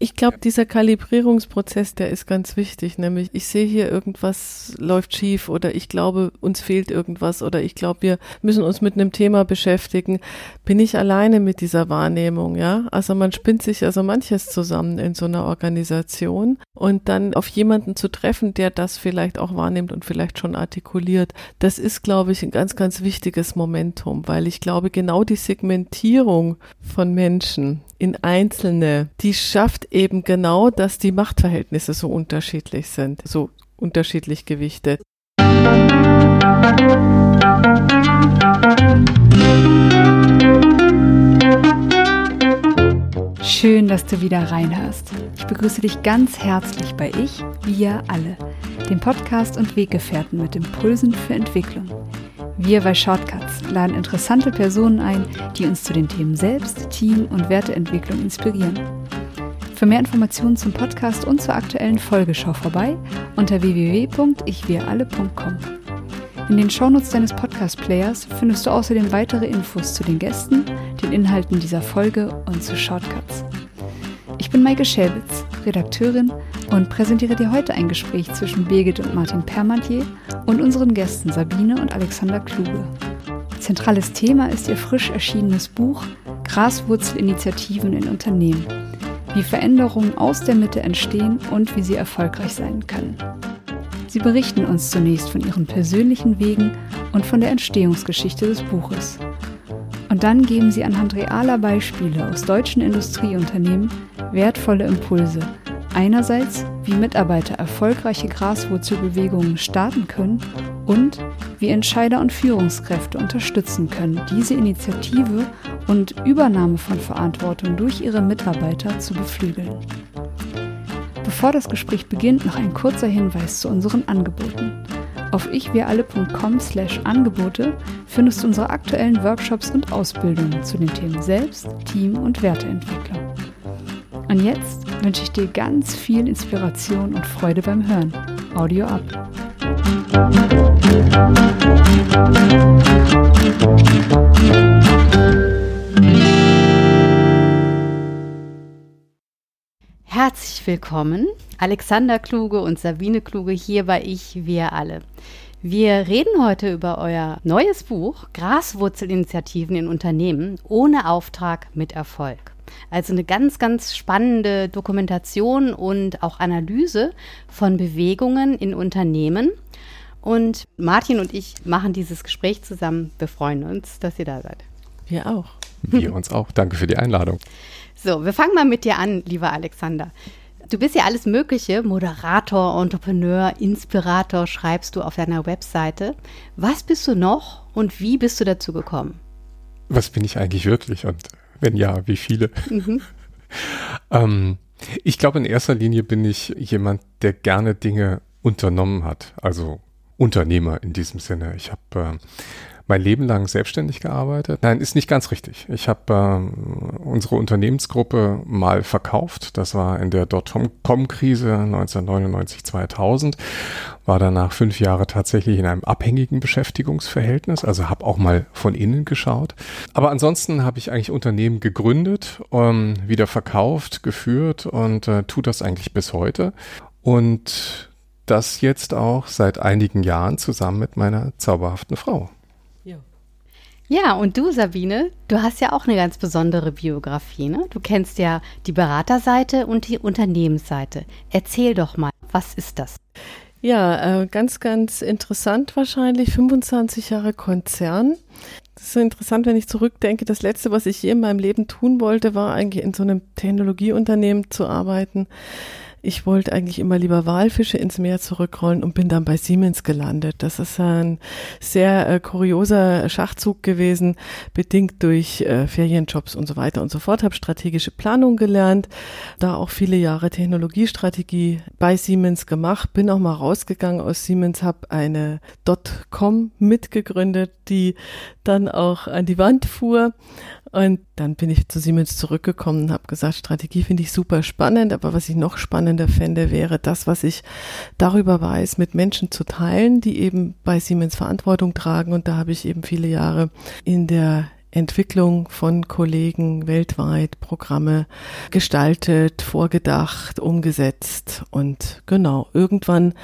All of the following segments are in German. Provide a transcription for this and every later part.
Ich glaube, dieser Kalibrierungsprozess, der ist ganz wichtig. Nämlich, ich sehe hier irgendwas läuft schief oder ich glaube, uns fehlt irgendwas oder ich glaube, wir müssen uns mit einem Thema beschäftigen. Bin ich alleine mit dieser Wahrnehmung, ja? Also man spinnt sich also manches zusammen in so einer Organisation und dann auf jemanden zu treffen, der das vielleicht auch wahrnimmt und vielleicht schon artikuliert, das ist, glaube ich, ein ganz, ganz wichtiges Momentum, weil ich glaube, genau die Segmentierung von Menschen in Einzelne, die schafft eben genau, dass die Machtverhältnisse so unterschiedlich sind, so unterschiedlich gewichtet. Schön, dass du wieder reinhörst. Ich begrüße dich ganz herzlich bei Ich, Wir alle, dem Podcast und Weggefährten mit Impulsen für Entwicklung. Wir bei Shortcuts laden interessante Personen ein, die uns zu den Themen Selbst, Team und Werteentwicklung inspirieren. Für mehr Informationen zum Podcast und zur aktuellen Folge schau vorbei unter www.ichwiralle.com. In den Shownotes deines Podcast-Players findest du außerdem weitere Infos zu den Gästen, den Inhalten dieser Folge und zu Shortcuts. Ich bin Maike Schäbitz, Redakteurin und präsentiere dir heute ein Gespräch zwischen Birgit und Martin Permantier und unseren Gästen Sabine und Alexander Kluge. Zentrales Thema ist ihr frisch erschienenes Buch Graswurzelinitiativen in Unternehmen, wie Veränderungen aus der Mitte entstehen und wie sie erfolgreich sein können. Sie berichten uns zunächst von ihren persönlichen Wegen und von der Entstehungsgeschichte des Buches. Und dann geben sie anhand realer Beispiele aus deutschen Industrieunternehmen wertvolle Impulse. Einerseits, wie Mitarbeiter erfolgreiche Graswurzelbewegungen starten können und wie Entscheider und Führungskräfte unterstützen können, diese Initiative und Übernahme von Verantwortung durch ihre Mitarbeiter zu beflügeln. Bevor das Gespräch beginnt, noch ein kurzer Hinweis zu unseren Angeboten. Auf ichwiralle.com slash Angebote findest du unsere aktuellen Workshops und Ausbildungen zu den Themen Selbst, Team und Werteentwicklung. Und jetzt wünsche ich dir ganz viel Inspiration und Freude beim Hören. Audio ab. Herzlich willkommen, Alexander Kluge und Sabine Kluge hier bei Ich, wir alle. Wir reden heute über euer neues Buch Graswurzelinitiativen in Unternehmen ohne Auftrag mit Erfolg. Also eine ganz, ganz spannende Dokumentation und auch Analyse von Bewegungen in Unternehmen. Und Martin und ich machen dieses Gespräch zusammen. Wir freuen uns, dass ihr da seid. Wir auch. Wir uns auch. Danke für die Einladung. So, wir fangen mal mit dir an, lieber Alexander. Du bist ja alles Mögliche, Moderator, Entrepreneur, Inspirator, schreibst du auf deiner Webseite. Was bist du noch und wie bist du dazu gekommen? Was bin ich eigentlich wirklich und wenn ja, wie viele? Mhm. ähm, ich glaube, in erster Linie bin ich jemand, der gerne Dinge unternommen hat. Also Unternehmer in diesem Sinne. Ich habe äh, mein Leben lang selbstständig gearbeitet. Nein, ist nicht ganz richtig. Ich habe äh, unsere Unternehmensgruppe mal verkauft. Das war in der Dotcom-Krise 1999, 2000. War danach fünf Jahre tatsächlich in einem abhängigen Beschäftigungsverhältnis. Also habe auch mal von innen geschaut. Aber ansonsten habe ich eigentlich Unternehmen gegründet, ähm, wieder verkauft, geführt und äh, tue das eigentlich bis heute. Und das jetzt auch seit einigen Jahren zusammen mit meiner zauberhaften Frau. Ja, und du, Sabine, du hast ja auch eine ganz besondere Biografie. Ne? Du kennst ja die Beraterseite und die Unternehmensseite. Erzähl doch mal, was ist das? Ja, äh, ganz, ganz interessant wahrscheinlich. 25 Jahre Konzern. Das ist so interessant, wenn ich zurückdenke. Das Letzte, was ich je in meinem Leben tun wollte, war eigentlich in so einem Technologieunternehmen zu arbeiten ich wollte eigentlich immer lieber Walfische ins Meer zurückrollen und bin dann bei Siemens gelandet. Das ist ein sehr äh, kurioser Schachzug gewesen, bedingt durch äh, Ferienjobs und so weiter und so fort. Habe strategische Planung gelernt, da auch viele Jahre Technologiestrategie bei Siemens gemacht, bin auch mal rausgegangen aus Siemens, habe eine Dotcom mitgegründet, die dann auch an die Wand fuhr und dann bin ich zu Siemens zurückgekommen und habe gesagt, Strategie finde ich super spannend, aber was ich noch spannender fände, wäre das, was ich darüber weiß, mit Menschen zu teilen, die eben bei Siemens Verantwortung tragen. Und da habe ich eben viele Jahre in der Entwicklung von Kollegen weltweit, Programme gestaltet, vorgedacht, umgesetzt und genau, irgendwann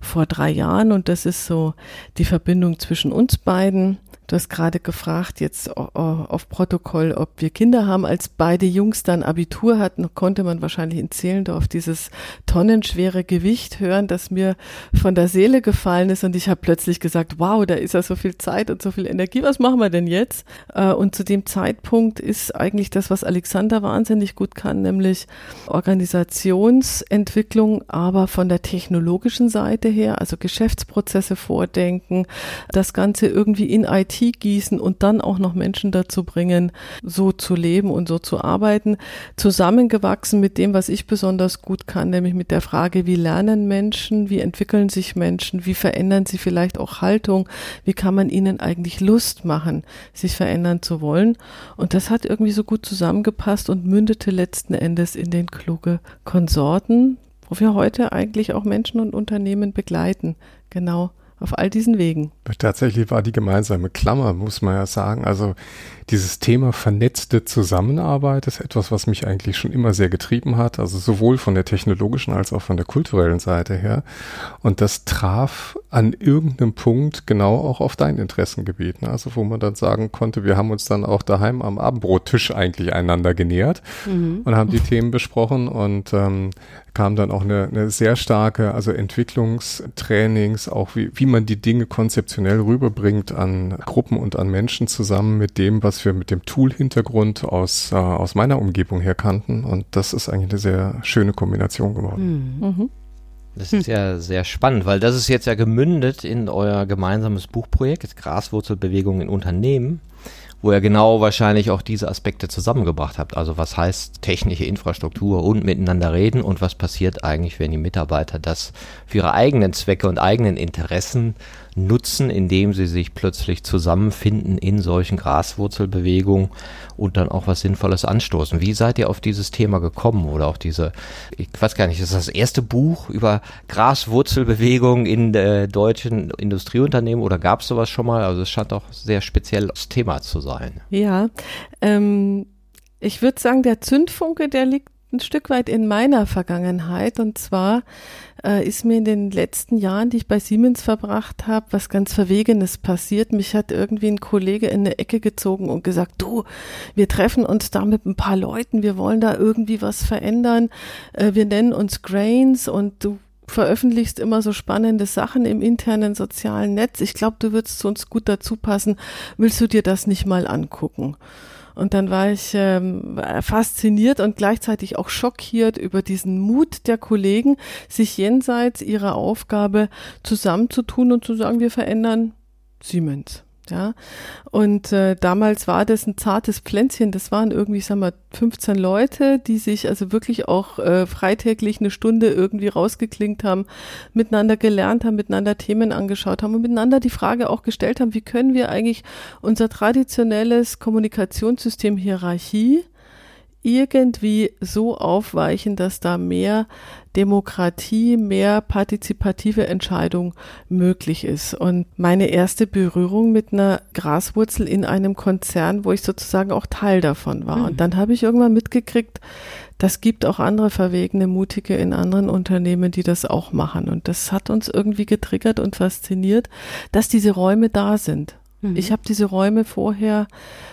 vor drei Jahren und das ist so die Verbindung zwischen uns beiden, Du hast gerade gefragt, jetzt auf Protokoll, ob wir Kinder haben. Als beide Jungs dann Abitur hatten, konnte man wahrscheinlich in Zehlendorf dieses tonnenschwere Gewicht hören, das mir von der Seele gefallen ist. Und ich habe plötzlich gesagt, wow, da ist ja so viel Zeit und so viel Energie. Was machen wir denn jetzt? Äh, und zu dem Zeitpunkt ist eigentlich das, was Alexander wahnsinnig gut kann, nämlich Organisationsentwicklung, aber von der technologischen Seite her, also Geschäftsprozesse vordenken, das Ganze irgendwie in IT Empathie gießen und dann auch noch Menschen dazu bringen, so zu leben und so zu arbeiten, zusammengewachsen mit dem, was ich besonders gut kann, nämlich mit der Frage, wie lernen Menschen, wie entwickeln sich Menschen, wie verändern sie vielleicht auch Haltung, wie kann man ihnen eigentlich Lust machen, sich verändern zu wollen. Und das hat irgendwie so gut zusammengepasst und mündete letzten Endes in den kluge Konsorten, wo wir heute eigentlich auch Menschen und Unternehmen begleiten. Genau auf all diesen Wegen. Tatsächlich war die gemeinsame Klammer, muss man ja sagen. Also dieses Thema vernetzte Zusammenarbeit ist etwas, was mich eigentlich schon immer sehr getrieben hat, also sowohl von der technologischen als auch von der kulturellen Seite her. Und das traf an irgendeinem Punkt genau auch auf dein Interessengebiet. Ne? Also wo man dann sagen konnte, wir haben uns dann auch daheim am Abendbrottisch eigentlich einander genähert mhm. und haben die Themen besprochen und ähm, kam dann auch eine, eine sehr starke, also Entwicklungstrainings, auch wie, wie man die Dinge konzeptionell rüberbringt an Gruppen und an Menschen zusammen mit dem, was wir mit dem Tool-Hintergrund aus, äh, aus meiner Umgebung her kannten. Und das ist eigentlich eine sehr schöne Kombination geworden. Mhm. mhm. Das ist ja sehr spannend, weil das ist jetzt ja gemündet in euer gemeinsames Buchprojekt, Graswurzelbewegung in Unternehmen, wo ihr genau wahrscheinlich auch diese Aspekte zusammengebracht habt. Also was heißt technische Infrastruktur und miteinander reden und was passiert eigentlich, wenn die Mitarbeiter das für ihre eigenen Zwecke und eigenen Interessen nutzen, indem sie sich plötzlich zusammenfinden in solchen Graswurzelbewegungen und dann auch was Sinnvolles anstoßen. Wie seid ihr auf dieses Thema gekommen oder auch diese, ich weiß gar nicht, ist das, erste Buch über Graswurzelbewegung in äh, deutschen Industrieunternehmen oder gab es sowas schon mal? Also es scheint auch sehr spezielles Thema zu sein. Ja, ähm, ich würde sagen, der Zündfunke, der liegt ein Stück weit in meiner Vergangenheit. Und zwar äh, ist mir in den letzten Jahren, die ich bei Siemens verbracht habe, was ganz Verwegenes passiert. Mich hat irgendwie ein Kollege in eine Ecke gezogen und gesagt, du, wir treffen uns da mit ein paar Leuten, wir wollen da irgendwie was verändern. Äh, wir nennen uns Grains und du veröffentlichst immer so spannende Sachen im internen sozialen Netz. Ich glaube, du würdest zu uns gut dazu passen. Willst du dir das nicht mal angucken? Und dann war ich ähm, fasziniert und gleichzeitig auch schockiert über diesen Mut der Kollegen, sich jenseits ihrer Aufgabe zusammenzutun und zu sagen, wir verändern Siemens. Ja, und äh, damals war das ein zartes Pflänzchen. Das waren irgendwie, ich sag mal, 15 Leute, die sich also wirklich auch äh, freitäglich eine Stunde irgendwie rausgeklingt haben, miteinander gelernt haben, miteinander Themen angeschaut haben und miteinander die Frage auch gestellt haben, wie können wir eigentlich unser traditionelles Kommunikationssystem Hierarchie irgendwie so aufweichen, dass da mehr Demokratie, mehr partizipative Entscheidung möglich ist. Und meine erste Berührung mit einer Graswurzel in einem Konzern, wo ich sozusagen auch Teil davon war. Mhm. Und dann habe ich irgendwann mitgekriegt, das gibt auch andere verwegene Mutige in anderen Unternehmen, die das auch machen. Und das hat uns irgendwie getriggert und fasziniert, dass diese Räume da sind. Mhm. Ich habe diese Räume vorher,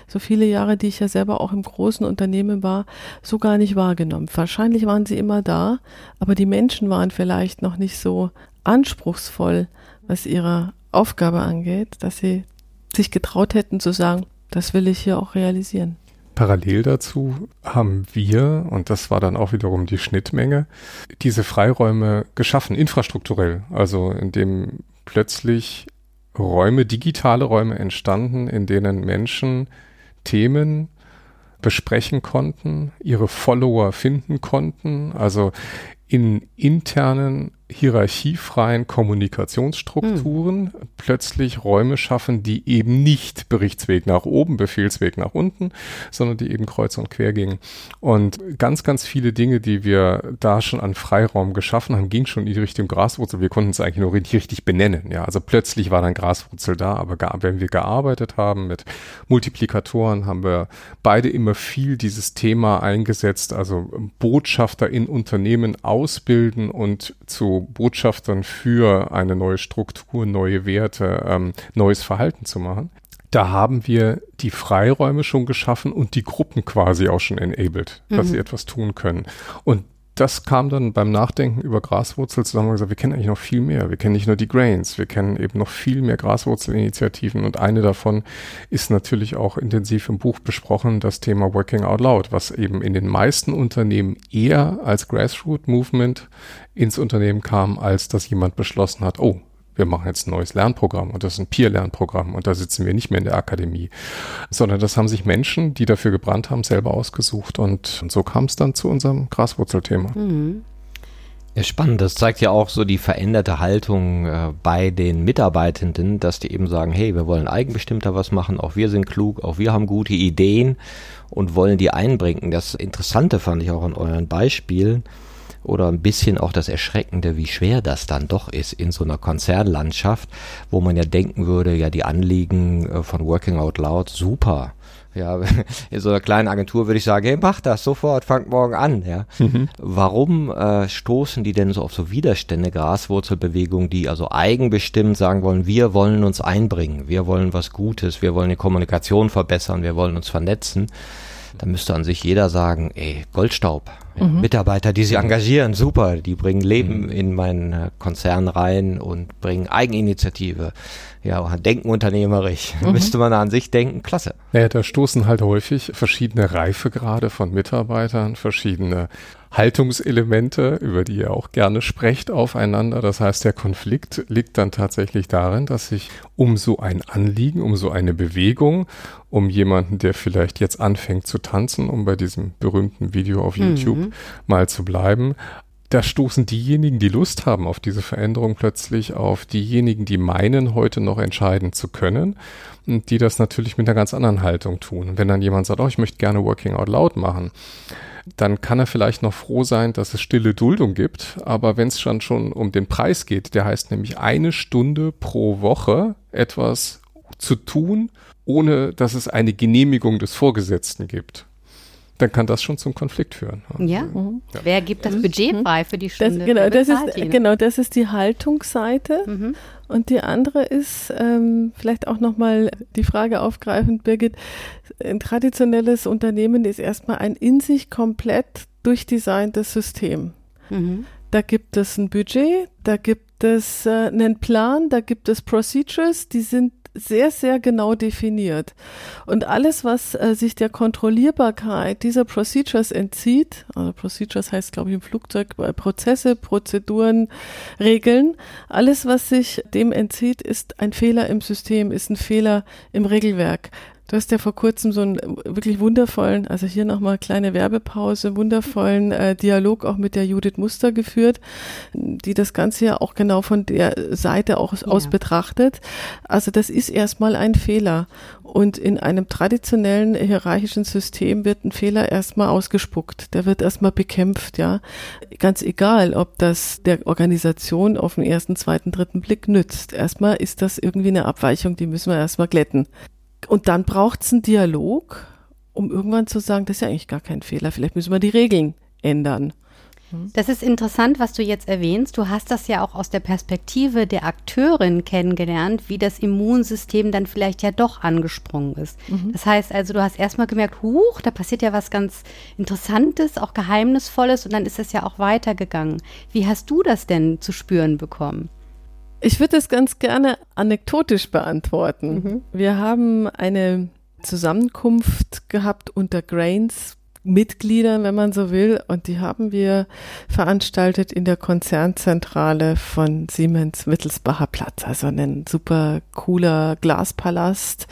so viele Jahre, die ich ja selber auch im großen Unternehmen war, so gar nicht wahrgenommen. Wahrscheinlich waren sie immer da, aber die Menschen waren vielleicht noch nicht so anspruchsvoll, was ihre Aufgabe angeht, dass sie sich getraut hätten zu sagen, das will ich hier auch realisieren. Parallel dazu haben wir, und das war dann auch wiederum die Schnittmenge, diese Freiräume geschaffen, infrastrukturell. Also indem plötzlich Räume, digitale Räume entstanden, in denen Menschen Themen besprechen konnten, ihre Follower finden konnten, also in internen hierarchiefreien Kommunikationsstrukturen mhm. plötzlich Räume schaffen, die eben nicht Berichtsweg nach oben, Befehlsweg nach unten, sondern die eben kreuz und quer gingen. Und ganz, ganz viele Dinge, die wir da schon an Freiraum geschaffen haben, ging schon in die Richtung Graswurzel. Wir konnten es eigentlich nur nicht richtig benennen. Ja, also plötzlich war dann Graswurzel da, aber wenn wir gearbeitet haben mit Multiplikatoren, haben wir beide immer viel dieses Thema eingesetzt, also Botschafter in Unternehmen ausbilden und zu Botschaftern für eine neue Struktur, neue Werte, ähm, neues Verhalten zu machen. Da haben wir die Freiräume schon geschaffen und die Gruppen quasi auch schon enabled, dass mhm. sie etwas tun können. Und das kam dann beim Nachdenken über Graswurzel zusammen und gesagt, wir kennen eigentlich noch viel mehr. Wir kennen nicht nur die Grains, wir kennen eben noch viel mehr Graswurzelinitiativen und eine davon ist natürlich auch intensiv im Buch besprochen, das Thema Working Out Loud, was eben in den meisten Unternehmen eher als Grassroot Movement ins Unternehmen kam, als dass jemand beschlossen hat, oh, wir machen jetzt ein neues Lernprogramm und das ist ein Peer-Lernprogramm und da sitzen wir nicht mehr in der Akademie, sondern das haben sich Menschen, die dafür gebrannt haben, selber ausgesucht und, und so kam es dann zu unserem Graswurzelthema. Mhm. Ja, spannend. Das zeigt ja auch so die veränderte Haltung äh, bei den Mitarbeitenden, dass die eben sagen, hey, wir wollen eigenbestimmter was machen, auch wir sind klug, auch wir haben gute Ideen und wollen die einbringen. Das Interessante fand ich auch an euren Beispielen, oder ein bisschen auch das Erschreckende, wie schwer das dann doch ist in so einer Konzernlandschaft, wo man ja denken würde, ja, die Anliegen äh, von Working Out Loud, super. Ja, in so einer kleinen Agentur würde ich sagen, hey, mach das sofort, fangt morgen an. Ja. Mhm. Warum äh, stoßen die denn so auf so Widerstände, Graswurzelbewegungen, die also eigenbestimmt sagen wollen, wir wollen uns einbringen, wir wollen was Gutes, wir wollen die Kommunikation verbessern, wir wollen uns vernetzen? Da müsste an sich jeder sagen, ey, Goldstaub. Mhm. Mitarbeiter, die sich engagieren, super, die bringen Leben mhm. in meinen äh, Konzern rein und bringen Eigeninitiative. Ja, denken unternehmerisch. Mhm. Müsste man an sich denken, klasse. Naja, da stoßen halt häufig verschiedene Reifegrade von Mitarbeitern, verschiedene Haltungselemente, über die ihr auch gerne sprecht, aufeinander. Das heißt, der Konflikt liegt dann tatsächlich darin, dass sich um so ein Anliegen, um so eine Bewegung, um jemanden, der vielleicht jetzt anfängt zu tanzen, um bei diesem berühmten Video auf YouTube mhm. mal zu bleiben, da stoßen diejenigen, die Lust haben auf diese Veränderung, plötzlich auf diejenigen, die meinen, heute noch entscheiden zu können und die das natürlich mit einer ganz anderen Haltung tun. Und wenn dann jemand sagt, oh, ich möchte gerne Working Out Loud machen, dann kann er vielleicht noch froh sein, dass es stille Duldung gibt. Aber wenn es schon schon um den Preis geht, der heißt nämlich eine Stunde pro Woche etwas zu tun, ohne dass es eine Genehmigung des Vorgesetzten gibt dann kann das schon zum Konflikt führen. Ja. Mhm. ja. Wer gibt das Budget mhm. frei für die Stunde? Das, genau, das ist, genau, das ist die Haltungsseite. Mhm. Und die andere ist ähm, vielleicht auch nochmal die Frage aufgreifend, Birgit. Ein traditionelles Unternehmen ist erstmal ein in sich komplett durchdesigntes System. Mhm. Da gibt es ein Budget, da gibt es äh, einen Plan, da gibt es Procedures, die sind sehr, sehr genau definiert. Und alles, was äh, sich der Kontrollierbarkeit dieser Procedures entzieht, also Procedures heißt, glaube ich, im Flugzeug äh, Prozesse, Prozeduren, Regeln, alles, was sich dem entzieht, ist ein Fehler im System, ist ein Fehler im Regelwerk. Du hast ja vor kurzem so einen wirklich wundervollen, also hier nochmal kleine Werbepause, wundervollen äh, Dialog auch mit der Judith Muster geführt, die das Ganze ja auch genau von der Seite auch ja. aus betrachtet. Also das ist erstmal ein Fehler. Und in einem traditionellen hierarchischen System wird ein Fehler erstmal ausgespuckt. Der wird erstmal bekämpft, ja. Ganz egal, ob das der Organisation auf den ersten, zweiten, dritten Blick nützt. Erstmal ist das irgendwie eine Abweichung, die müssen wir erstmal glätten. Und dann braucht es einen Dialog, um irgendwann zu sagen, das ist ja eigentlich gar kein Fehler. Vielleicht müssen wir die Regeln ändern. Hm? Das ist interessant, was du jetzt erwähnst. Du hast das ja auch aus der Perspektive der Akteurin kennengelernt, wie das Immunsystem dann vielleicht ja doch angesprungen ist. Mhm. Das heißt also, du hast erstmal gemerkt, huch, da passiert ja was ganz Interessantes, auch Geheimnisvolles und dann ist es ja auch weitergegangen. Wie hast du das denn zu spüren bekommen? Ich würde es ganz gerne anekdotisch beantworten. Mhm. Wir haben eine Zusammenkunft gehabt unter Grains Mitgliedern, wenn man so will, und die haben wir veranstaltet in der Konzernzentrale von Siemens Wittelsbacher Platz. Also ein super cooler Glaspalast.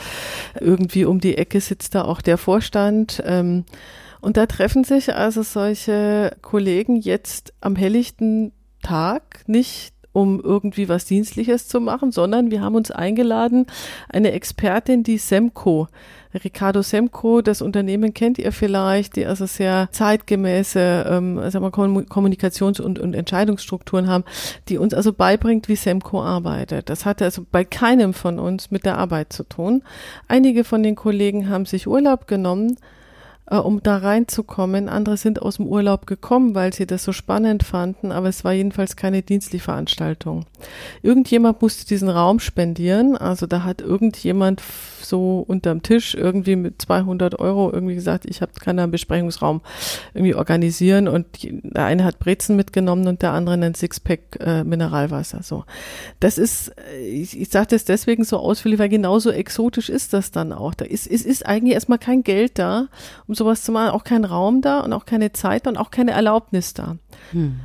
Irgendwie um die Ecke sitzt da auch der Vorstand. Ähm, und da treffen sich also solche Kollegen jetzt am helllichten Tag nicht um irgendwie was Dienstliches zu machen, sondern wir haben uns eingeladen, eine Expertin, die Semco, Ricardo Semco, das Unternehmen kennt ihr vielleicht, die also sehr zeitgemäße ähm, sagen wir, Kommunikations- und, und Entscheidungsstrukturen haben, die uns also beibringt, wie Semco arbeitet. Das hatte also bei keinem von uns mit der Arbeit zu tun. Einige von den Kollegen haben sich Urlaub genommen, äh, um da reinzukommen. Andere sind aus dem Urlaub gekommen, weil sie das so spannend fanden, aber es war jedenfalls keine dienstliche Veranstaltung. Irgendjemand musste diesen Raum spendieren, also da hat irgendjemand so unterm Tisch irgendwie mit 200 Euro irgendwie gesagt, ich habe kann einen Besprechungsraum irgendwie organisieren und der eine hat Brezen mitgenommen und der andere einen Sixpack äh, Mineralwasser. So, das ist, ich, ich sage das deswegen so ausführlich, weil genauso exotisch ist das dann auch. Da ist, es ist eigentlich erstmal kein Geld da, um sowas zu machen, auch kein Raum da und auch keine Zeit und auch keine Erlaubnis da. Hm.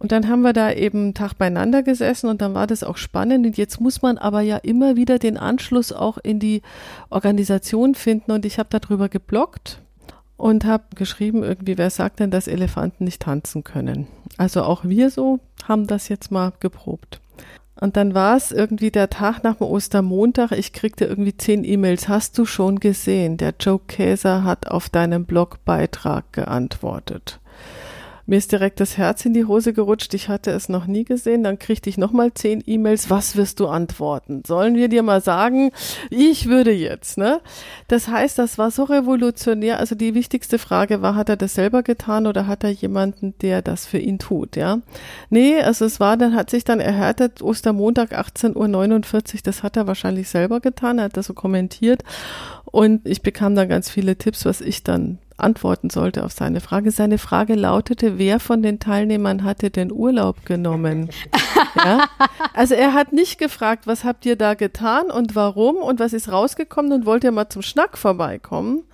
Und dann haben wir da eben einen Tag beieinander gesessen und dann war das auch spannend. Und jetzt muss man aber ja immer wieder den Anschluss auch in die Organisation finden. Und ich habe darüber geblockt und habe geschrieben, irgendwie, wer sagt denn, dass Elefanten nicht tanzen können? Also auch wir so haben das jetzt mal geprobt. Und dann war es irgendwie der Tag nach dem Ostermontag. Ich kriegte irgendwie zehn E-Mails. Hast du schon gesehen? Der Joe Käser hat auf deinen Blogbeitrag geantwortet. Mir ist direkt das Herz in die Hose gerutscht. Ich hatte es noch nie gesehen. Dann kriegte ich nochmal zehn E-Mails. Was wirst du antworten? Sollen wir dir mal sagen? Ich würde jetzt, ne? Das heißt, das war so revolutionär. Also die wichtigste Frage war, hat er das selber getan oder hat er jemanden, der das für ihn tut, ja? Nee, also es war, dann hat sich dann erhärtet, Ostermontag 18.49 Uhr, das hat er wahrscheinlich selber getan. Er hat das so kommentiert. Und ich bekam dann ganz viele Tipps, was ich dann antworten sollte auf seine Frage. Seine Frage lautete, wer von den Teilnehmern hatte denn Urlaub genommen? ja? Also er hat nicht gefragt, was habt ihr da getan und warum und was ist rausgekommen und wollt ihr mal zum Schnack vorbeikommen,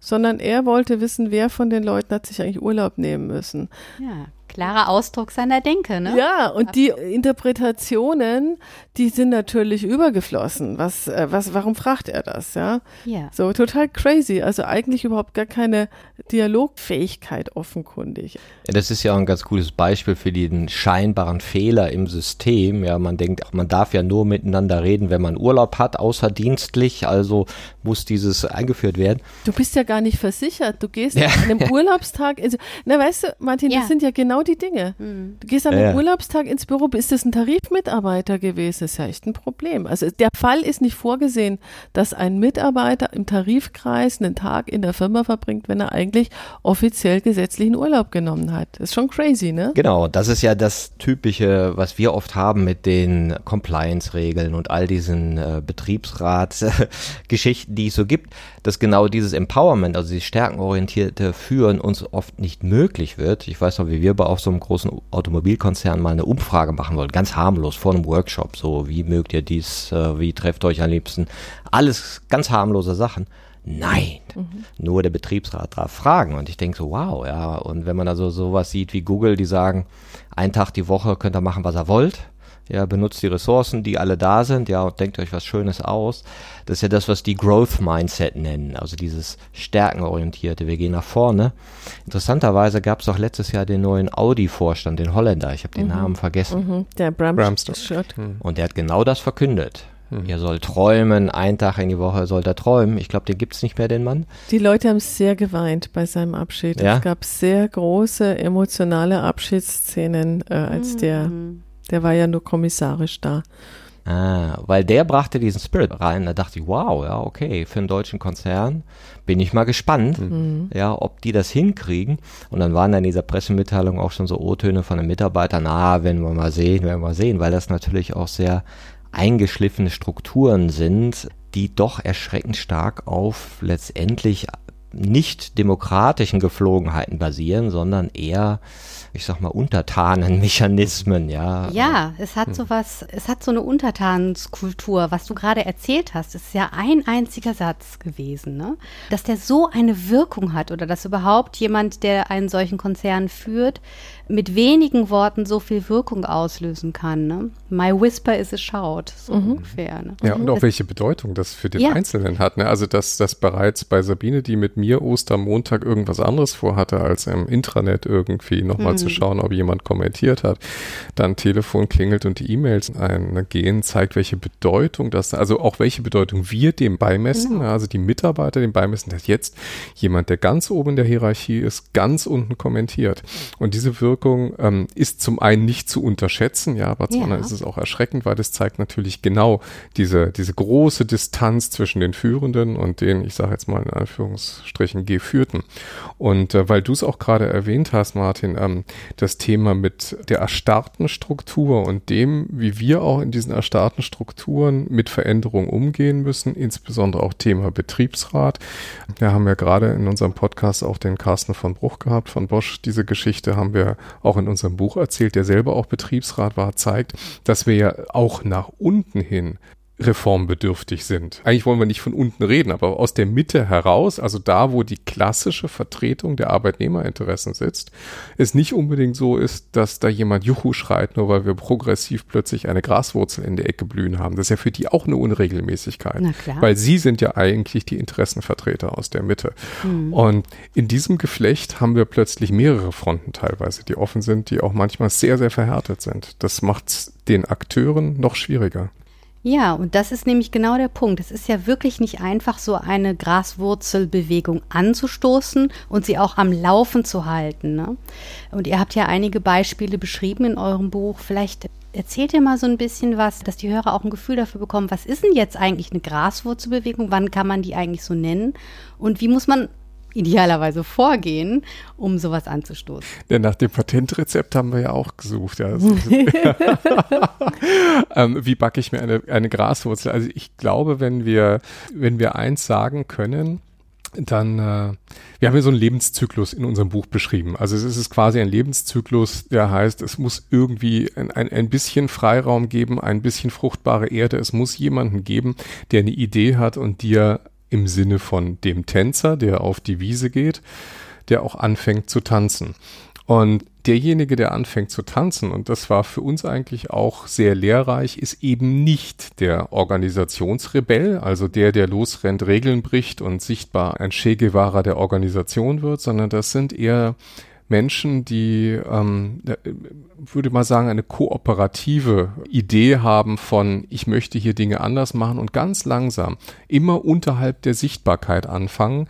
sondern er wollte wissen, wer von den Leuten hat sich eigentlich Urlaub nehmen müssen. Ja, klarer Ausdruck seiner Denke, ne? Ja, und die Interpretationen, die sind natürlich übergeflossen. Was, äh, was, warum fragt er das, ja? Ja. So, total crazy. Also eigentlich überhaupt gar keine Dialogfähigkeit offenkundig. Das ist ja auch ein ganz cooles Beispiel für den scheinbaren Fehler im System. Ja, man denkt, man darf ja nur miteinander reden, wenn man Urlaub hat, außerdienstlich. Also muss dieses eingeführt werden. Du bist ja gar nicht versichert. Du gehst ja. an einem Urlaubstag, also, na weißt du, Martin, ja. das sind ja genau die Dinge. Mhm. Du gehst an einem ja. Urlaubstag ins Büro, ist das ein Tarifmitarbeiter gewesen? Das ist ja echt ein Problem. Also der Fall ist nicht vorgesehen, dass ein Mitarbeiter im Tarifkreis einen Tag in der Firma verbringt, wenn er eigentlich offiziell gesetzlichen Urlaub genommen hat. Das ist schon crazy, ne? Genau, das ist ja das Typische, was wir oft haben mit den Compliance-Regeln und all diesen äh, Betriebsratsgeschichten, die es so gibt, dass genau dieses Empowerment, also dieses stärkenorientierte Führen uns oft nicht möglich wird. Ich weiß noch, wie wir bei auch so einem großen Automobilkonzern mal eine Umfrage machen wollten, ganz harmlos vor einem Workshop, so wie mögt ihr dies, äh, wie trefft euch am liebsten, alles ganz harmlose Sachen. Nein, mhm. nur der Betriebsrat darf fragen. Und ich denke so, wow, ja. Und wenn man also sowas sieht wie Google, die sagen, einen Tag die Woche könnt ihr machen, was ihr wollt, ja, benutzt die Ressourcen, die alle da sind, ja, und denkt euch was Schönes aus. Das ist ja das, was die Growth Mindset nennen, also dieses Stärkenorientierte. Wir gehen nach vorne. Interessanterweise gab es auch letztes Jahr den neuen Audi-Vorstand, den Holländer. Ich habe den mhm. Namen vergessen. Mhm. Der Bram. Mhm. Und der hat genau das verkündet. Mhm. Er soll träumen, einen Tag in die Woche soll er träumen. Ich glaube, den gibt es nicht mehr, den Mann. Die Leute haben sehr geweint bei seinem Abschied. Ja? Es gab sehr große emotionale Abschiedsszenen, äh, als der mhm. Der war ja nur kommissarisch da. Ah, weil der brachte diesen Spirit rein. Da dachte ich, wow, ja, okay, für einen deutschen Konzern bin ich mal gespannt, mhm. ja, ob die das hinkriegen. Und dann waren da in dieser Pressemitteilung auch schon so O-Töne von den Mitarbeitern, ah, werden wir mal sehen, werden wir mal sehen, weil das natürlich auch sehr eingeschliffene Strukturen sind, die doch erschreckend stark auf letztendlich nicht demokratischen Geflogenheiten basieren, sondern eher ich sag mal, Untertanenmechanismen, ja. Ja, es hat so was, es hat so eine Untertanenskultur. Was du gerade erzählt hast, ist ja ein einziger Satz gewesen, ne? Dass der so eine Wirkung hat oder dass überhaupt jemand, der einen solchen Konzern führt, mit wenigen Worten so viel Wirkung auslösen kann. Ne? My whisper is a shout, so mhm. ungefähr. Ne? Ja, und auch welche Bedeutung das für den ja. Einzelnen hat. Ne? Also, dass das bereits bei Sabine, die mit mir Ostermontag irgendwas anderes vorhatte, als im Intranet irgendwie nochmal mhm. zu schauen, ob jemand kommentiert hat, dann Telefon klingelt und die E-Mails eingehen, zeigt, welche Bedeutung das, also auch welche Bedeutung wir dem beimessen, genau. also die Mitarbeiter dem beimessen, dass jetzt jemand, der ganz oben in der Hierarchie ist, ganz unten kommentiert. Und diese Wirkung ähm, ist zum einen nicht zu unterschätzen, ja, aber zum ja. anderen ist es auch erschreckend, weil das zeigt natürlich genau diese, diese große Distanz zwischen den Führenden und den, ich sage jetzt mal in Anführungsstrichen, Geführten. Und äh, weil du es auch gerade erwähnt hast, Martin, ähm, das Thema mit der erstarrten Struktur und dem, wie wir auch in diesen erstarrten Strukturen mit Veränderungen umgehen müssen, insbesondere auch Thema Betriebsrat. Wir haben ja gerade in unserem Podcast auch den Carsten von Bruch gehabt, von Bosch. Diese Geschichte haben wir auch in unserem Buch erzählt, der selber auch Betriebsrat war, zeigt, dass wir ja auch nach unten hin reformbedürftig sind. Eigentlich wollen wir nicht von unten reden, aber aus der Mitte heraus, also da, wo die klassische Vertretung der Arbeitnehmerinteressen sitzt, es nicht unbedingt so ist, dass da jemand Juhu schreit, nur weil wir progressiv plötzlich eine Graswurzel in der Ecke blühen haben. Das ist ja für die auch eine Unregelmäßigkeit. Weil sie sind ja eigentlich die Interessenvertreter aus der Mitte. Mhm. Und in diesem Geflecht haben wir plötzlich mehrere Fronten teilweise, die offen sind, die auch manchmal sehr, sehr verhärtet sind. Das macht den Akteuren noch schwieriger. Ja, und das ist nämlich genau der Punkt. Es ist ja wirklich nicht einfach, so eine Graswurzelbewegung anzustoßen und sie auch am Laufen zu halten. Ne? Und ihr habt ja einige Beispiele beschrieben in eurem Buch. Vielleicht erzählt ihr mal so ein bisschen was, dass die Hörer auch ein Gefühl dafür bekommen, was ist denn jetzt eigentlich eine Graswurzelbewegung? Wann kann man die eigentlich so nennen? Und wie muss man idealerweise vorgehen, um sowas anzustoßen? Ja, nach dem Patentrezept haben wir ja auch gesucht. Ja. ähm, wie backe ich mir eine, eine Graswurzel? Also ich glaube, wenn wir, wenn wir eins sagen können, dann, äh, wir haben ja so einen Lebenszyklus in unserem Buch beschrieben. Also es ist quasi ein Lebenszyklus, der heißt, es muss irgendwie ein, ein, ein bisschen Freiraum geben, ein bisschen fruchtbare Erde. Es muss jemanden geben, der eine Idee hat und dir im Sinne von dem Tänzer, der auf die Wiese geht, der auch anfängt zu tanzen. Und derjenige, der anfängt zu tanzen, und das war für uns eigentlich auch sehr lehrreich, ist eben nicht der Organisationsrebell, also der, der losrennt, Regeln bricht und sichtbar ein Che Guevara der Organisation wird, sondern das sind eher Menschen, die, ähm, würde mal sagen, eine kooperative Idee haben von, ich möchte hier Dinge anders machen und ganz langsam, immer unterhalb der Sichtbarkeit anfangen,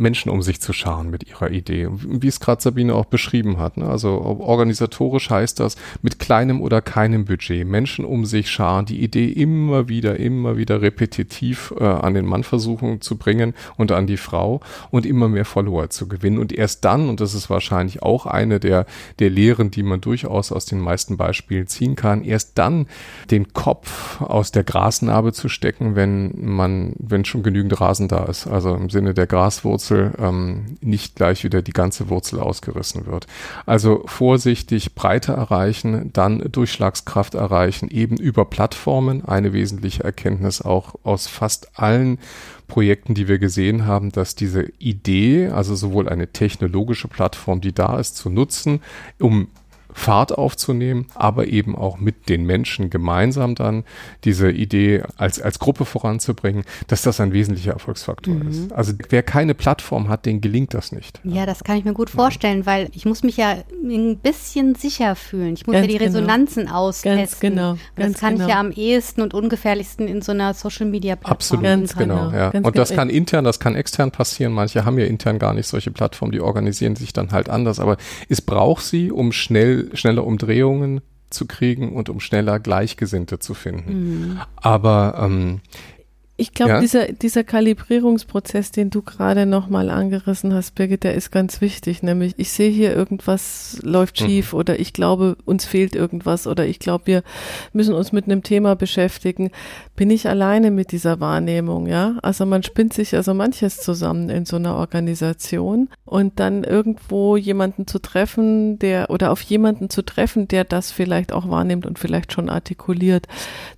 Menschen um sich zu scharen mit ihrer Idee. Wie es gerade Sabine auch beschrieben hat. Ne? Also organisatorisch heißt das mit kleinem oder keinem Budget Menschen um sich scharen, die Idee immer wieder, immer wieder repetitiv äh, an den Mann versuchen zu bringen und an die Frau und immer mehr Follower zu gewinnen. Und erst dann, und das ist wahrscheinlich auch eine der, der Lehren, die man durchaus aus den meisten Beispielen ziehen kann, erst dann den Kopf aus der Grasnarbe zu stecken, wenn man, wenn schon genügend Rasen da ist. Also im Sinne der Graswurzel Wurzel ähm, nicht gleich wieder die ganze Wurzel ausgerissen wird. Also vorsichtig Breite erreichen, dann Durchschlagskraft erreichen, eben über Plattformen. Eine wesentliche Erkenntnis auch aus fast allen Projekten, die wir gesehen haben, dass diese Idee, also sowohl eine technologische Plattform, die da ist, zu nutzen, um Fahrt aufzunehmen, aber eben auch mit den Menschen gemeinsam dann diese Idee als, als Gruppe voranzubringen, dass das ein wesentlicher Erfolgsfaktor mhm. ist. Also wer keine Plattform hat, den gelingt das nicht. Ja, das kann ich mir gut vorstellen, weil ich muss mich ja ein bisschen sicher fühlen. Ich muss ganz ja die genau. Resonanzen genau. austesten. Ganz genau. Ganz das kann genau. ich ja am ehesten und ungefährlichsten in so einer Social Media Plattform. Absolut, ganz genau. Ja. Ganz und das genau. kann intern, das kann extern passieren. Manche haben ja intern gar nicht solche Plattformen, die organisieren sich dann halt anders. Aber es braucht sie, um schnell schneller Umdrehungen zu kriegen und um schneller Gleichgesinnte zu finden. Mhm. Aber ähm, ich glaube, ja? dieser, dieser Kalibrierungsprozess, den du gerade nochmal angerissen hast, Birgit, der ist ganz wichtig. Nämlich, ich sehe hier irgendwas läuft mhm. schief mhm. oder ich glaube, uns fehlt irgendwas oder ich glaube, wir müssen uns mit einem Thema beschäftigen. Bin ich alleine mit dieser Wahrnehmung, ja? Also man spinnt sich also manches zusammen in so einer Organisation und dann irgendwo jemanden zu treffen, der oder auf jemanden zu treffen, der das vielleicht auch wahrnimmt und vielleicht schon artikuliert.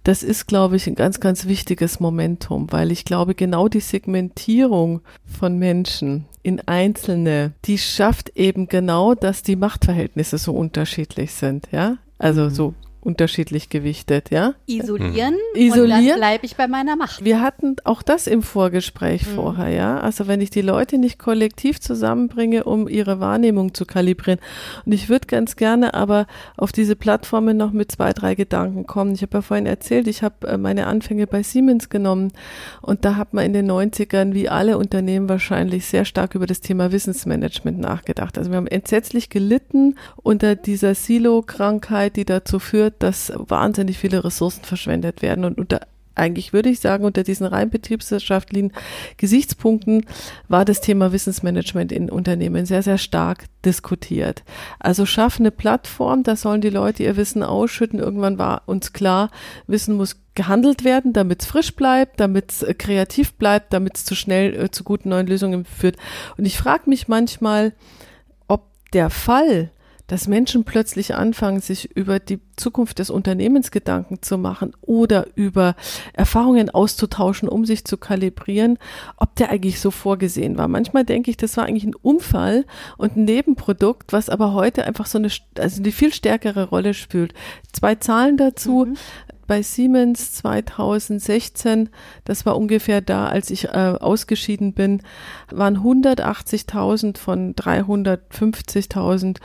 Das ist, glaube ich, ein ganz, ganz wichtiges Momentum. Spektrum, weil ich glaube, genau die Segmentierung von Menschen in Einzelne, die schafft eben genau, dass die Machtverhältnisse so unterschiedlich sind, ja. Also mhm. so unterschiedlich gewichtet, ja? Isolieren, mhm. Isolieren. und dann bleibe ich bei meiner Macht. Wir hatten auch das im Vorgespräch mhm. vorher, ja? Also wenn ich die Leute nicht kollektiv zusammenbringe, um ihre Wahrnehmung zu kalibrieren. Und ich würde ganz gerne aber auf diese Plattformen noch mit zwei, drei Gedanken kommen. Ich habe ja vorhin erzählt, ich habe äh, meine Anfänge bei Siemens genommen und da hat man in den 90ern, wie alle Unternehmen wahrscheinlich, sehr stark über das Thema Wissensmanagement nachgedacht. Also wir haben entsetzlich gelitten unter dieser Silo-Krankheit, die dazu führt, dass wahnsinnig viele Ressourcen verschwendet werden und unter eigentlich würde ich sagen, unter diesen rein betriebswirtschaftlichen Gesichtspunkten war das Thema Wissensmanagement in Unternehmen sehr, sehr stark diskutiert. Also schaffen eine Plattform, da sollen die Leute ihr Wissen ausschütten. Irgendwann war uns klar, Wissen muss gehandelt werden, damit es frisch bleibt, damit es äh, kreativ bleibt, damit es zu schnell äh, zu guten neuen Lösungen führt. Und ich frage mich manchmal, ob der Fall, dass Menschen plötzlich anfangen, sich über die Zukunft des Unternehmens Gedanken zu machen oder über Erfahrungen auszutauschen, um sich zu kalibrieren, ob der eigentlich so vorgesehen war. Manchmal denke ich, das war eigentlich ein Unfall und ein Nebenprodukt, was aber heute einfach so eine, also eine viel stärkere Rolle spielt. Zwei Zahlen dazu. Mhm bei Siemens 2016, das war ungefähr da, als ich äh, ausgeschieden bin, waren 180.000 von 350.000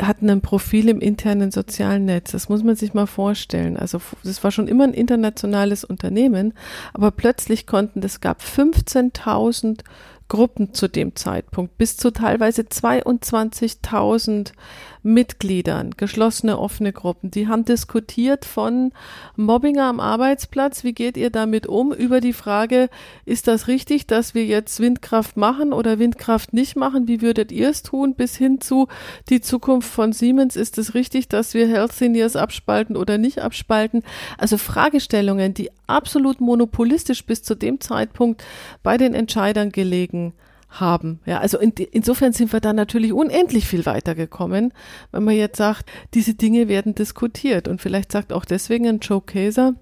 hatten ein Profil im internen sozialen Netz. Das muss man sich mal vorstellen. Also das war schon immer ein internationales Unternehmen, aber plötzlich konnten, es gab 15.000 Gruppen zu dem Zeitpunkt, bis zu teilweise 22.000 Mitgliedern, geschlossene, offene Gruppen. Die haben diskutiert von Mobbing am Arbeitsplatz, wie geht ihr damit um, über die Frage, ist das richtig, dass wir jetzt Windkraft machen oder Windkraft nicht machen, wie würdet ihr es tun, bis hin zu die Zukunft von Siemens, ist es richtig, dass wir Health Seniors abspalten oder nicht abspalten? Also Fragestellungen, die absolut monopolistisch bis zu dem Zeitpunkt bei den Entscheidern gelegen haben. Ja, also in, insofern sind wir da natürlich unendlich viel weitergekommen, wenn man jetzt sagt, diese Dinge werden diskutiert. Und vielleicht sagt auch deswegen ein Joe Kaeser